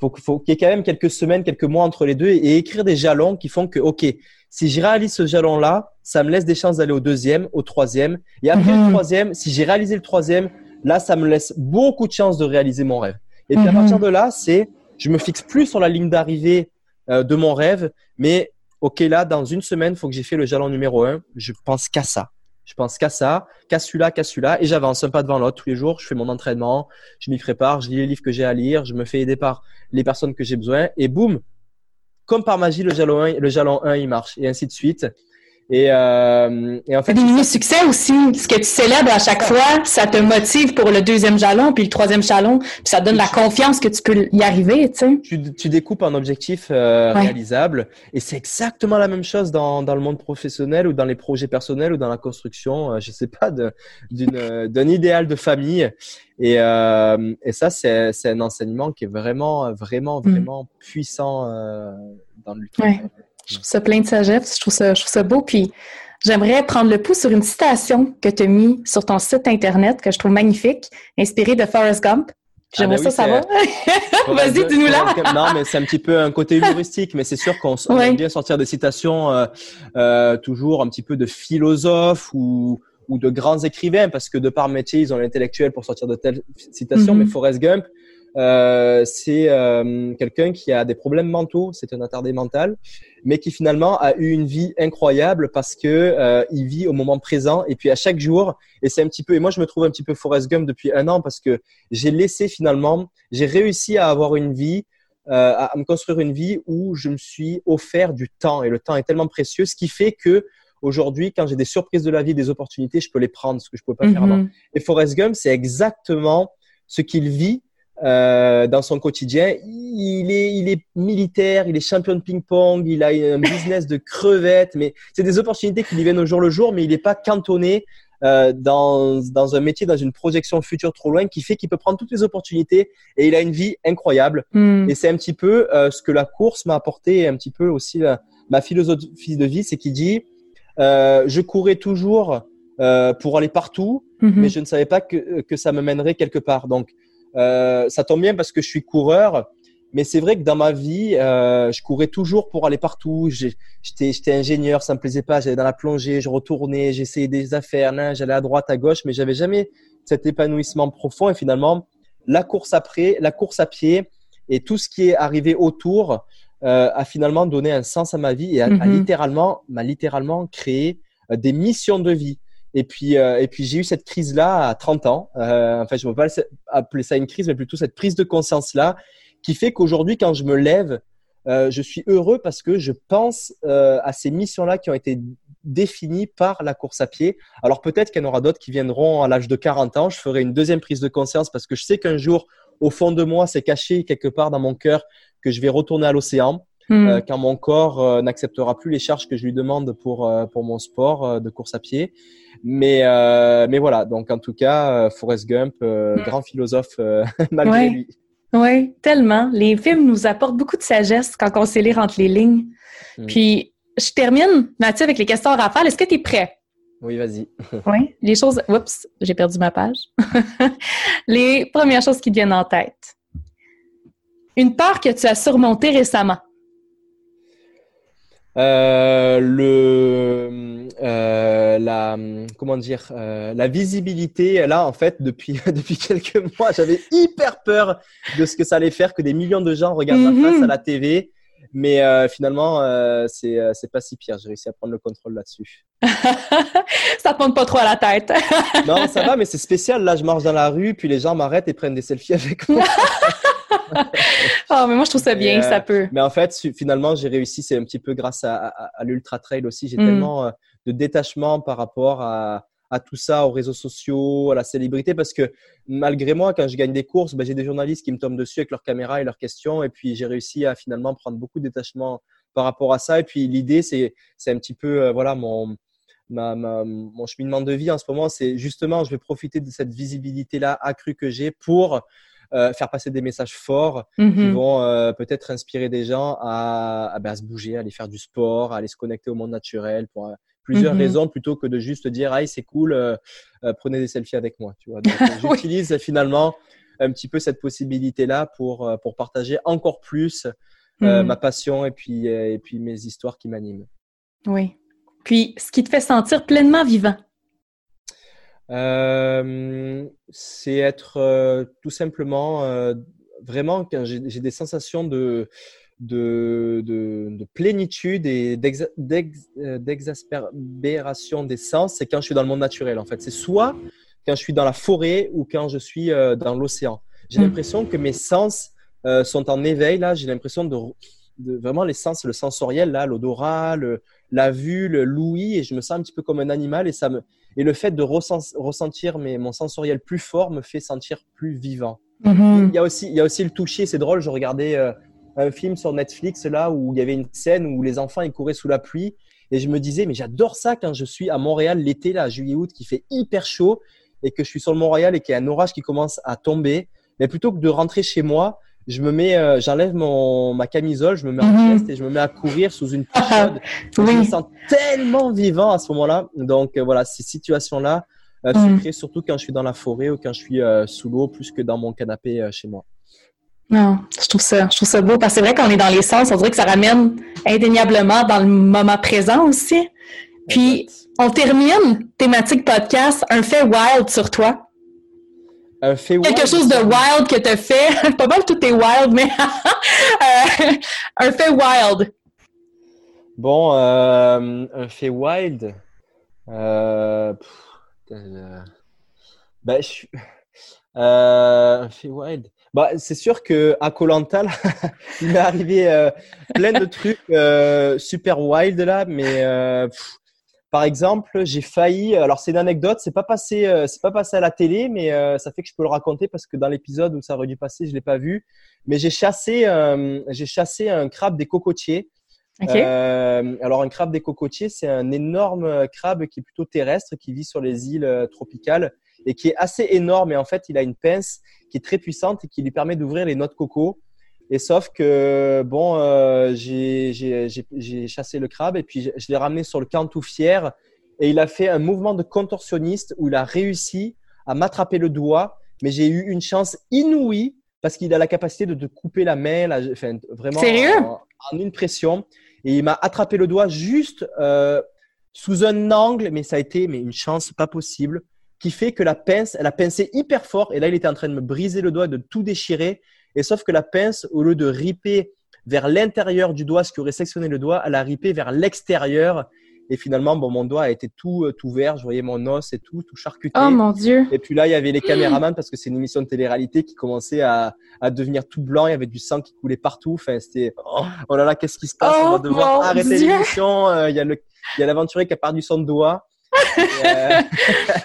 faut, faut qu'il y ait quand même quelques semaines, quelques mois entre les deux et, écrire des jalons qui font que ok, si je réalise ce jalon là, ça me laisse des chances d'aller au deuxième, au troisième, et après le mhm. troisième, si j'ai réalisé le troisième, là ça me laisse beaucoup de chances de réaliser mon rêve. Et puis à mhm. partir de là, c'est je me fixe plus sur la ligne d'arrivée euh, de mon rêve. Mais ok, là, dans une semaine, il faut que j'ai fait le jalon numéro un. Je pense qu'à ça. Je pense qu'à ça, qu'à celui-là, qu'à celui-là, et j'avance un pas devant l'autre tous les jours. Je fais mon entraînement, je m'y prépare, je lis les livres que j'ai à lire, je me fais aider par les personnes que j'ai besoin, et boum, comme par magie, le jalon 1, le jalon 1, il marche, et ainsi de suite. Et, euh, et en fait, des mini-succès aussi. Ce que tu célèbres à chaque fois, ça te motive pour le deuxième jalon, puis le troisième jalon, puis ça donne la confiance que tu peux y arriver, tu sais. Tu, tu découpes un objectif euh, réalisable. Et c'est exactement la même chose dans, dans le monde professionnel ou dans les projets personnels ou dans la construction, euh, je sais pas, d'une, d'un idéal de famille. Et, euh, et ça, c'est, c'est un enseignement qui est vraiment, vraiment, mm. vraiment puissant euh, dans le ouais. Je trouve ça plein de sagesse, je trouve ça, je trouve ça beau. Puis j'aimerais prendre le pouls sur une citation que tu as mis sur ton site internet que je trouve magnifique, inspirée de Forrest Gump. J'aimerais ah ben ça savoir. Vas-y, dis-nous là. non, mais c'est un petit peu un côté humoristique, mais c'est sûr qu'on aime bien sortir des citations euh, euh, toujours un petit peu de philosophes ou, ou de grands écrivains, parce que de par métier, ils ont l'intellectuel pour sortir de telles citations. Mm-hmm. Mais Forrest Gump, euh, c'est euh, quelqu'un qui a des problèmes mentaux, c'est un attardé mental, mais qui finalement a eu une vie incroyable parce que euh, il vit au moment présent et puis à chaque jour. Et c'est un petit peu. Et moi, je me trouve un petit peu Forrest Gump depuis un an parce que j'ai laissé finalement, j'ai réussi à avoir une vie. Euh, à me construire une vie où je me suis offert du temps et le temps est tellement précieux, ce qui fait que aujourd'hui, quand j'ai des surprises de la vie, des opportunités, je peux les prendre, ce que je ne pouvais pas faire avant. Mm-hmm. Et Forrest Gump, c'est exactement ce qu'il vit euh, dans son quotidien. Il est, il est militaire, il est champion de ping-pong, il a un business de crevettes, mais c'est des opportunités qui lui viennent au jour le jour, mais il n'est pas cantonné euh, dans, dans un métier, dans une projection future trop loin, qui fait qu'il peut prendre toutes les opportunités et il a une vie incroyable. Hmm. Et c'est un petit peu euh, ce que la course m'a apporté, un petit peu aussi ma philosophie de vie, c'est qu'il dit, euh, je courais toujours euh, pour aller partout, mm-hmm. mais je ne savais pas que, que ça me mènerait quelque part. Donc, euh, ça tombe bien parce que je suis coureur, mais c'est vrai que dans ma vie, euh, je courais toujours pour aller partout. J'étais ingénieur, ça me plaisait pas. J'allais dans la plongée, je retournais, j'essayais des affaires, j'allais à droite, à gauche, mais j'avais jamais cet épanouissement profond. Et finalement, la course après, la course à pied et tout ce qui est arrivé autour euh, a finalement donné un sens à ma vie et a, mm-hmm. littéralement, m'a littéralement créé euh, des missions de vie. Et puis, euh, et puis j'ai eu cette crise-là à 30 ans. Euh, enfin, je ne peux pas appeler ça une crise, mais plutôt cette prise de conscience-là qui fait qu'aujourd'hui, quand je me lève, euh, je suis heureux parce que je pense euh, à ces missions-là qui ont été définies par la course à pied. Alors peut-être qu'il y en aura d'autres qui viendront à l'âge de 40 ans. Je ferai une deuxième prise de conscience parce que je sais qu'un jour, au fond de moi, c'est caché quelque part dans mon cœur que je vais retourner à l'océan. Euh, quand mon corps euh, n'acceptera plus les charges que je lui demande pour euh, pour mon sport de course à pied. Mais mais voilà, donc en tout cas, Forrest Gump, hmm. grand philosophe malgré lui. Oui, tellement. Les films nous apportent beaucoup de sagesse quand on sait lire entre les lignes. Hmm. Puis je termine, Mathieu, avec les questions à rafale. Est-ce que tu es prêt? Oui, vas-y. oui, les choses. Oups, j'ai perdu ma page. les premières choses qui viennent en tête. Une peur que tu as surmontée récemment. Euh, le euh, la comment dire euh, la visibilité là en fait depuis depuis quelques mois. J'avais hyper peur de ce que ça allait faire que des millions de gens regardent ma face à mhm. la TV mais euh, finalement euh, c'est c'est pas si pire. J'ai réussi à prendre le contrôle là-dessus. Ça te monte pas trop à la tête. Non ça va mais c'est spécial. Là je marche dans la rue puis les gens m'arrêtent et prennent des selfies avec moi oh, mais moi, je trouve ça bien, ça euh, peut. Mais en fait, finalement, j'ai réussi, c'est un petit peu grâce à, à, l'Ultra Trail aussi. J'ai mm. tellement euh, de détachement par rapport à, à tout ça, aux réseaux sociaux, à la célébrité, parce que malgré moi, quand je gagne des courses, ben, j'ai des journalistes qui me tombent dessus avec leurs caméras et leurs questions, et puis j'ai réussi à finalement prendre beaucoup de détachement par rapport à ça. Et puis l'idée, c'est un petit peu, euh, voilà, mon, ma, mon cheminement de vie en ce moment, c'est justement, je vais profiter de cette visibilité-là accrue que j'ai pour euh, faire passer des messages forts qui mm-hmm. vont euh, peut-être inspirer des gens à, ben, à, se bouger, à aller faire du sport, à aller se connecter au monde naturel pour plusieurs mm-hmm. raisons plutôt que de juste dire ah c'est cool euh, euh, prenez des selfies avec moi tu vois j'utilise finalement un petit peu cette possibilité là pour euh, pour partager encore plus mm. ma passion et puis et puis mes histoires qui m'animent oui puis ce qui te fait sentir pleinement vivant c'est être tout simplement vraiment quand j'ai des sensations de de, de, plénitude et euh, d'exaspération des sens, c'est quand je suis dans le monde naturel. En fait, c'est soit quand je suis dans la forêt ou quand je suis euh, dans l'océan. J'ai hmm. l'impression que mes sens euh, sont en éveil. Là, j'ai l'impression de, vraiment les sens, le sensoriel, là, l'odorat, la vue, l'ouïe, et je me sens un petit peu comme un animal. Et ça me et le fait de ressentir mes, mon sensoriel plus fort me fait sentir plus vivant. Mm-hmm. Il y a aussi il y a aussi le toucher. C'est drôle. Je regardais un film sur Netflix là où il y avait une scène où les enfants ils couraient sous la pluie et je me disais mais j'adore ça quand je suis à Montréal l'été là juillet août qui fait hyper chaud et que je suis sur le Montréal et qu'il y a un orage qui commence à tomber mais plutôt que de rentrer chez moi je me mets euh, j'enlève mon ma camisole je me mets en mm et je me mets à courir sous une chaude je me sens tellement vivant à ce moment-là donc euh, voilà ces situations là euh, se mhm. surtout quand je suis dans la forêt ou quand je suis sous l'eau plus que dans mon canapé chez moi non, je trouve ça, je trouve ça beau parce que c'est vrai qu'on est dans les sens, on dirait que ça ramène indéniablement dans le moment présent aussi. Puis, on termine thématique podcast, un fait wild sur toi. Un fait wild. Quelque chose de wild que tu as fait. Pas mal tout est wild, mais euh, un fait wild. Bon, euh, un fait wild. Euh, euh ben, je un fait wild. Bah, c'est sûr que à Koh-Lanta, il m'est arrivé euh, plein de trucs euh, super wild là, mais euh, par exemple, j'ai failli. Alors c'est une anecdote, c'est pas passé, c'est pas passé à la télé, mais ça fait que je peux le raconter parce que dans l'épisode où ça aurait dû passer, je l'ai pas vu. Mais j'ai chassé, j'ai chassé un crabe des cocotiers. alors un crabe des cocotiers, c'est un énorme crabe qui est plutôt terrestre, qui vit sur les îles tropicales et qui est assez énorme. Et en fait, il a une pince qui est très puissante et qui lui permet d'ouvrir les noix de coco. Et sauf que, bon, euh, j'ai chassé le crabe et puis je, l'ai ramené sur le camp tout fier. Et il a fait un mouvement de contorsionniste où il a réussi à m'attraper le doigt. Mais j'ai eu une chance inouïe parce qu'il a la capacité de, te couper la main, enfin, vraiment en, en, une pression. Et il m'a attrapé le doigt juste euh, sous un angle, mais ça a été mais une chance pas possible qui fait que la pince, elle a pincé hyper fort. Et là, il était en train de me briser le doigt, de tout déchirer. Et sauf que la pince, au lieu de riper vers l'intérieur du doigt, ce qui aurait sectionné le doigt, elle a ripé vers l'extérieur. Et finalement, bon, mon doigt a été tout, euh, tout vert. Je voyais mon os et tout, tout charcuté. Oh mon Dieu. Et puis là, il y avait les caméramans parce que c'est une émission de télé-réalité qui commençait à, à devenir tout blanc. Il y avait du sang qui coulait partout. Enfin, c'était, oh, oh là là, qu'est-ce qui se passe? On va oh devoir arrêter l'émission. Euh, il y a le, il y a l'aventurier qui a perdu son doigt. Euh,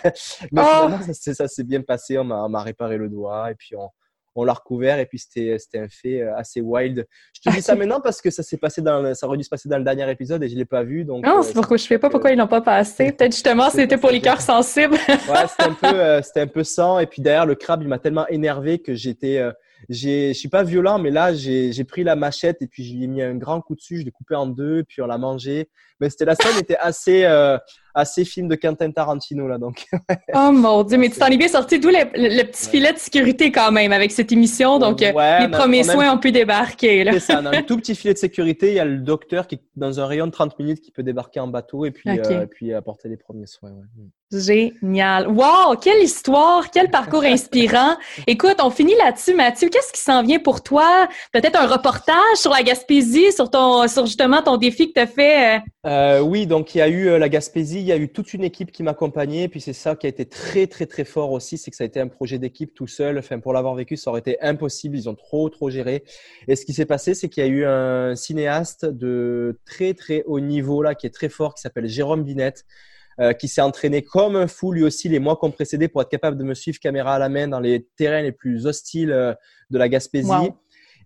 mais oh. ça, s'est bien passé. On m'a réparé le doigt et puis on, on l'a recouvert et puis c'était un fait euh, assez wild. Je te dis ça maintenant parce que ça s'est passé dans ça aurait dû se passer dans le dernier épisode et je l'ai pas vu donc. Non, euh, c'est pourquoi je sais pas pourquoi ils l'ont pas passé. Peut-être justement c'était pour les cœurs sensibles. ouais, c'était un peu c'était un peu sang et puis derrière le crabe il m'a tellement énervé que j'étais je suis pas violent, mais là, j'ai pris la machette et puis je lui ai mis un grand coup dessus, je l'ai coupé en deux, puis on l'a mangé. Mais c'était la scène était assez, euh, assez film de Quentin Tarantino, là, donc. oh mon dieu, mais tu t'en es bien sorti, d'où le, le, petit filet de sécurité quand même avec cette émission, donc euh, les premiers soins ont pu débarquer, là. C'est ça, dans un tout petit filet de sécurité, il y a le docteur qui est dans un rayon de 30 minutes qui peut débarquer en bateau et puis, euh, puis apporter les premiers soins, ouais. Mm. Génial. Wow, quelle histoire, quel parcours inspirant. Écoute, on finit là-dessus, Mathieu. Qu'est-ce qui s'en vient pour toi? Peut-être un reportage sur la Gaspésie, sur ton, sur justement ton défi que tu as fait. Euh? oui, donc il y a eu la Gaspésie, il y a eu toute une équipe qui m'accompagnait. Puis c'est ça qui a été très, très, très fort aussi, c'est que ça a été un projet d'équipe tout seul. Enfin, pour l'avoir vécu, ça aurait été impossible. Ils ont trop, trop géré. Et ce qui s'est passé, c'est qu'il y a eu un cinéaste de très, très haut niveau là, qui est très fort, qui s'appelle Jérôme Binette qui s'est entraîné comme un fou lui aussi les mois qu'on précédé pour être capable de me suivre caméra à la main dans les terrains les plus hostiles de la Gaspésie.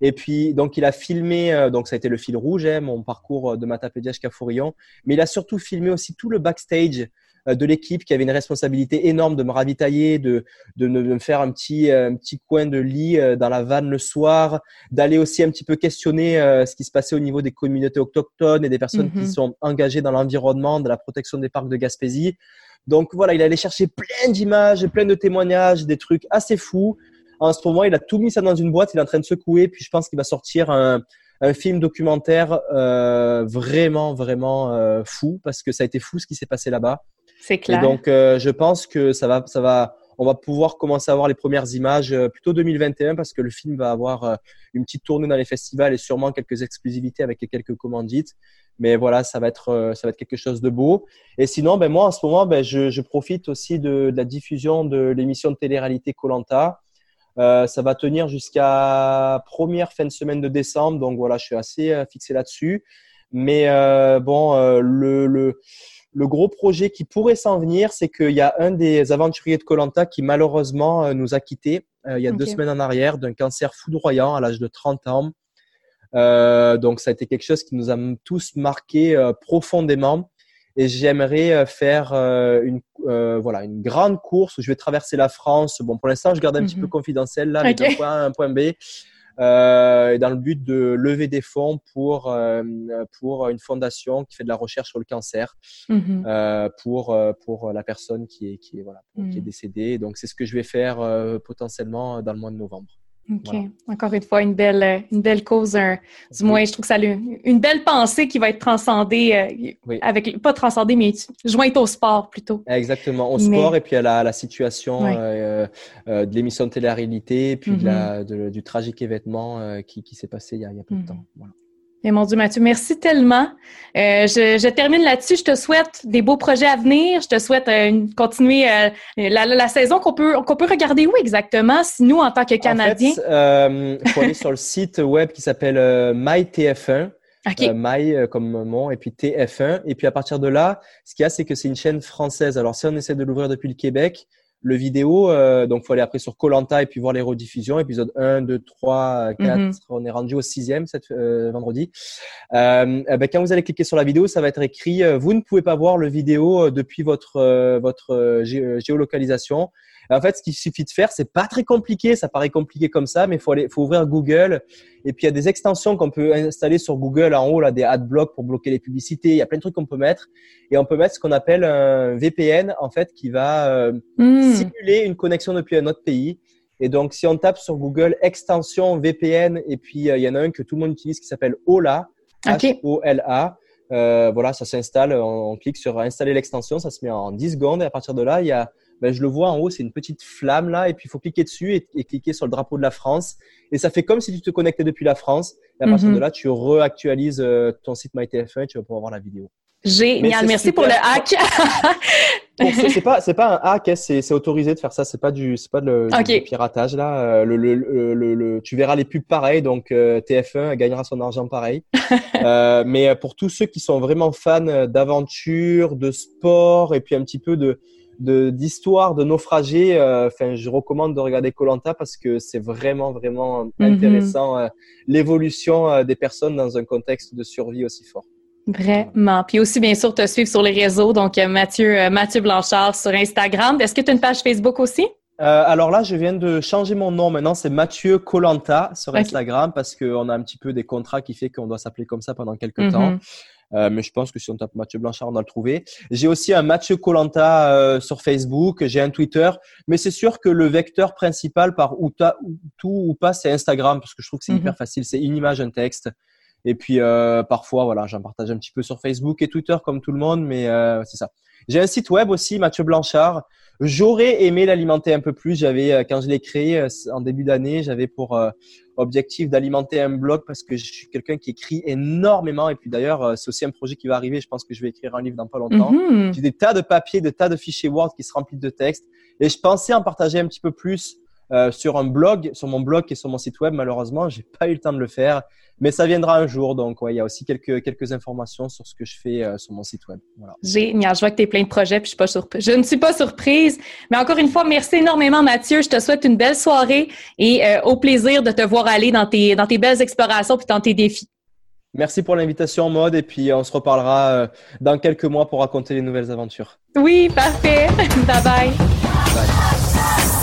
Et puis, donc, il a filmé, donc ça a été le fil rouge, hein, mon parcours de Matapédia jusqu'à Fourillon, mais il a surtout filmé aussi tout le backstage euh, de l'équipe qui avait une responsabilité énorme de me ravitailler, de, de, me faire un petit, euh, un petit coin de lit euh, dans la vanne le soir, d'aller aussi un petit peu questionner ce qui se passait au niveau des communautés autochtones et des personnes qui mhm. sont engagées dans l'environnement, de la protection des parcs de Gaspésie. Donc voilà, il allait chercher plein d'images, plein de témoignages, des trucs assez fous. En ce moment, il a tout mis ça dans une boîte, il est en train de secouer, puis je pense qu'il va sortir un, un film documentaire euh, vraiment, vraiment fou, parce que ça a été fou ce qui s'est passé là-bas. C'est clair. Et donc, euh, je pense que ça va, ça va, on va pouvoir commencer à voir les premières images euh, plutôt 2021 parce que le film va avoir euh, une petite tournée dans les festivals et sûrement quelques exclusivités avec quelques commandites. Mais voilà, ça va être, ça va être quelque chose de beau. Et sinon, ben moi, en ce moment, ben, je, je profite aussi de, de, la diffusion de l'émission de télé-réalité Colanta. Euh, ça va tenir jusqu'à première fin de semaine de décembre. Donc voilà, je suis assez fixé là-dessus. Mais euh, bon, le, le le gros projet qui pourrait s'en venir, c'est qu'il y a un des aventuriers de Colanta qui malheureusement euh, nous a quittés euh, il y a deux semaines en arrière d'un cancer foudroyant à l'âge de 30 ans. Euh, donc ça a été quelque chose qui nous a tous marqué profondément. Et j'aimerais faire une voilà une grande course où je vais traverser la France. Bon, pour l'instant, je garde un petit peu mhm. confidentiel là, okay. un point A, un point B euh, dans le but de lever des fonds pour, euh, pour une fondation qui fait de la recherche sur le cancer euh, pour, pour la personne qui est, qui est, voilà, qui est mm. décédée. Donc, c'est ce que je vais faire potentiellement dans le mois de novembre. OK. Encore une fois, une belle, une belle cause. du moins, je trouve que ça a une belle pensée qui va être transcendée, euh, avec, pas transcendée, mais jointe au sport plutôt. Exactement, au sport et puis à la, la situation euh, euh, de l'émission de télé-réalité et puis de la, mm-hmm. du tragique événement qui, qui s'est passé il y a, il y a peu de mm-hmm. temps. Voilà. Mais mon Dieu, Mathieu, merci tellement. Euh, je, je, termine là-dessus. Je te souhaite des beaux projets à venir. Je te souhaite euh, continuer euh, la, la, saison qu'on peut, qu'on peut regarder où exactement, si nous, en tant que Canadiens? En fait, il faut aller sur le site web qui s'appelle MyTF1. Okay. My comme mon et puis TF1 et puis à partir de là ce qu'il y a c'est que c'est une chaîne française alors si on essaie de l'ouvrir depuis le Québec le vidéo, euh, donc faut aller après sur Colanta et puis voir les rediffusions, épisode 1, 2, 3, 4, on est rendu au sixième cette euh, vendredi. Euh, ben, quand vous allez cliquer sur la vidéo, ça va être écrit euh, vous ne pouvez pas voir le vidéo euh, depuis votre votre géolocalisation. En fait, ce qu'il suffit de faire, c'est pas très compliqué. Ça paraît compliqué comme ça, mais il faut aller, faut ouvrir Google. Et puis il y a des extensions qu'on peut installer sur Google en haut là, des adblocks pour bloquer les publicités. Il y a plein de trucs qu'on peut mettre. Et on peut mettre ce qu'on appelle un VPN en fait qui va euh, hmm. simuler une connexion depuis un autre pays. Et donc, si on tape sur Google extension VPN, et puis euh, il y en a un que tout le monde utilise qui s'appelle Ola, H-O-L-A. Euh, voilà, ça s'installe. On, on, clique sur installer l'extension, ça se met en 10 secondes. Et à partir de là, il y a ben, je le vois en haut, c'est une petite flamme là, et puis il faut cliquer dessus et, cliquer sur le drapeau de la France. Et ça fait comme si tu te connectais depuis la France. Et à partir mhm. de là, tu réactualises euh, ton site MyTF1 et tu vas pouvoir voir la vidéo. Génial, merci pour le hack. c'est pas c'est pas un hack, hein, c'est autorisé de faire ça. C'est pas du c'est pas de, du piratage là. Euh, le, le, le, tu verras les pubs pareils, donc euh, TF1 gagnera son argent pareil. euh, mais pour tous ceux qui sont vraiment fans d'aventure, de sport et puis un petit peu de d'histoire de, naufragés, euh, enfin, je recommande de regarder Colanta parce que c'est vraiment vraiment mhm. intéressant euh, l'évolution euh, des personnes dans un contexte de survie aussi fort. Vraiment. Puis aussi, bien sûr, te suivre sur les réseaux. Donc, Mathieu, Mathieu Blanchard sur Instagram. Est-ce que tu as une page Facebook aussi? alors là, je viens de changer mon nom. Maintenant, c'est Mathieu Colanta sur Instagram parce qu'on a un petit peu des contrats qui fait qu'on doit s'appeler comme ça pendant quelques mhm. temps. Euh, mais je pense que si on tape Mathieu Blanchard, on va le trouver. J'ai aussi un Mathieu Colanta euh, sur Facebook, j'ai un Twitter, mais c'est sûr que le vecteur principal par où tout ou pas, c'est Instagram, parce que je trouve que c'est hyper mhm. facile. C'est une image, un texte. Et puis euh, parfois, voilà, j'en partage un petit peu sur Facebook et Twitter comme tout le monde, mais euh, c'est ça. J'ai un site web aussi, Mathieu Blanchard. J'aurais aimé l'alimenter un peu plus. J'avais, euh, quand je l'ai créé en début d'année, j'avais pour euh, objectif d'alimenter un blog parce que je suis quelqu'un qui écrit énormément. Et puis d'ailleurs, c'est aussi un projet qui va arriver. Je pense que je vais écrire un livre dans pas longtemps. Mhm. J'ai des tas de papiers, des tas de fichiers Word qui se remplissent de textes. Et je pensais en partager un petit peu plus sur un blog, sur mon blog et sur mon site web. Malheureusement, j'ai pas eu le temps de le faire, mais ça viendra un jour. Donc, ouais, il y a aussi quelques quelques informations sur ce que je fais sur mon site web. Voilà. Génial. Je vois que tu es plein de projets, puis je suis pas surprise. Je ne suis pas surprise, mais encore une fois, merci énormément, Mathieu. Je te souhaite une belle soirée et au plaisir de te voir aller dans tes dans tes belles explorations puis dans tes défis. Merci pour l'invitation, Mode, et puis on se reparlera euh, dans quelques mois pour raconter les nouvelles aventures. Oui, parfait. bye. bye. bye.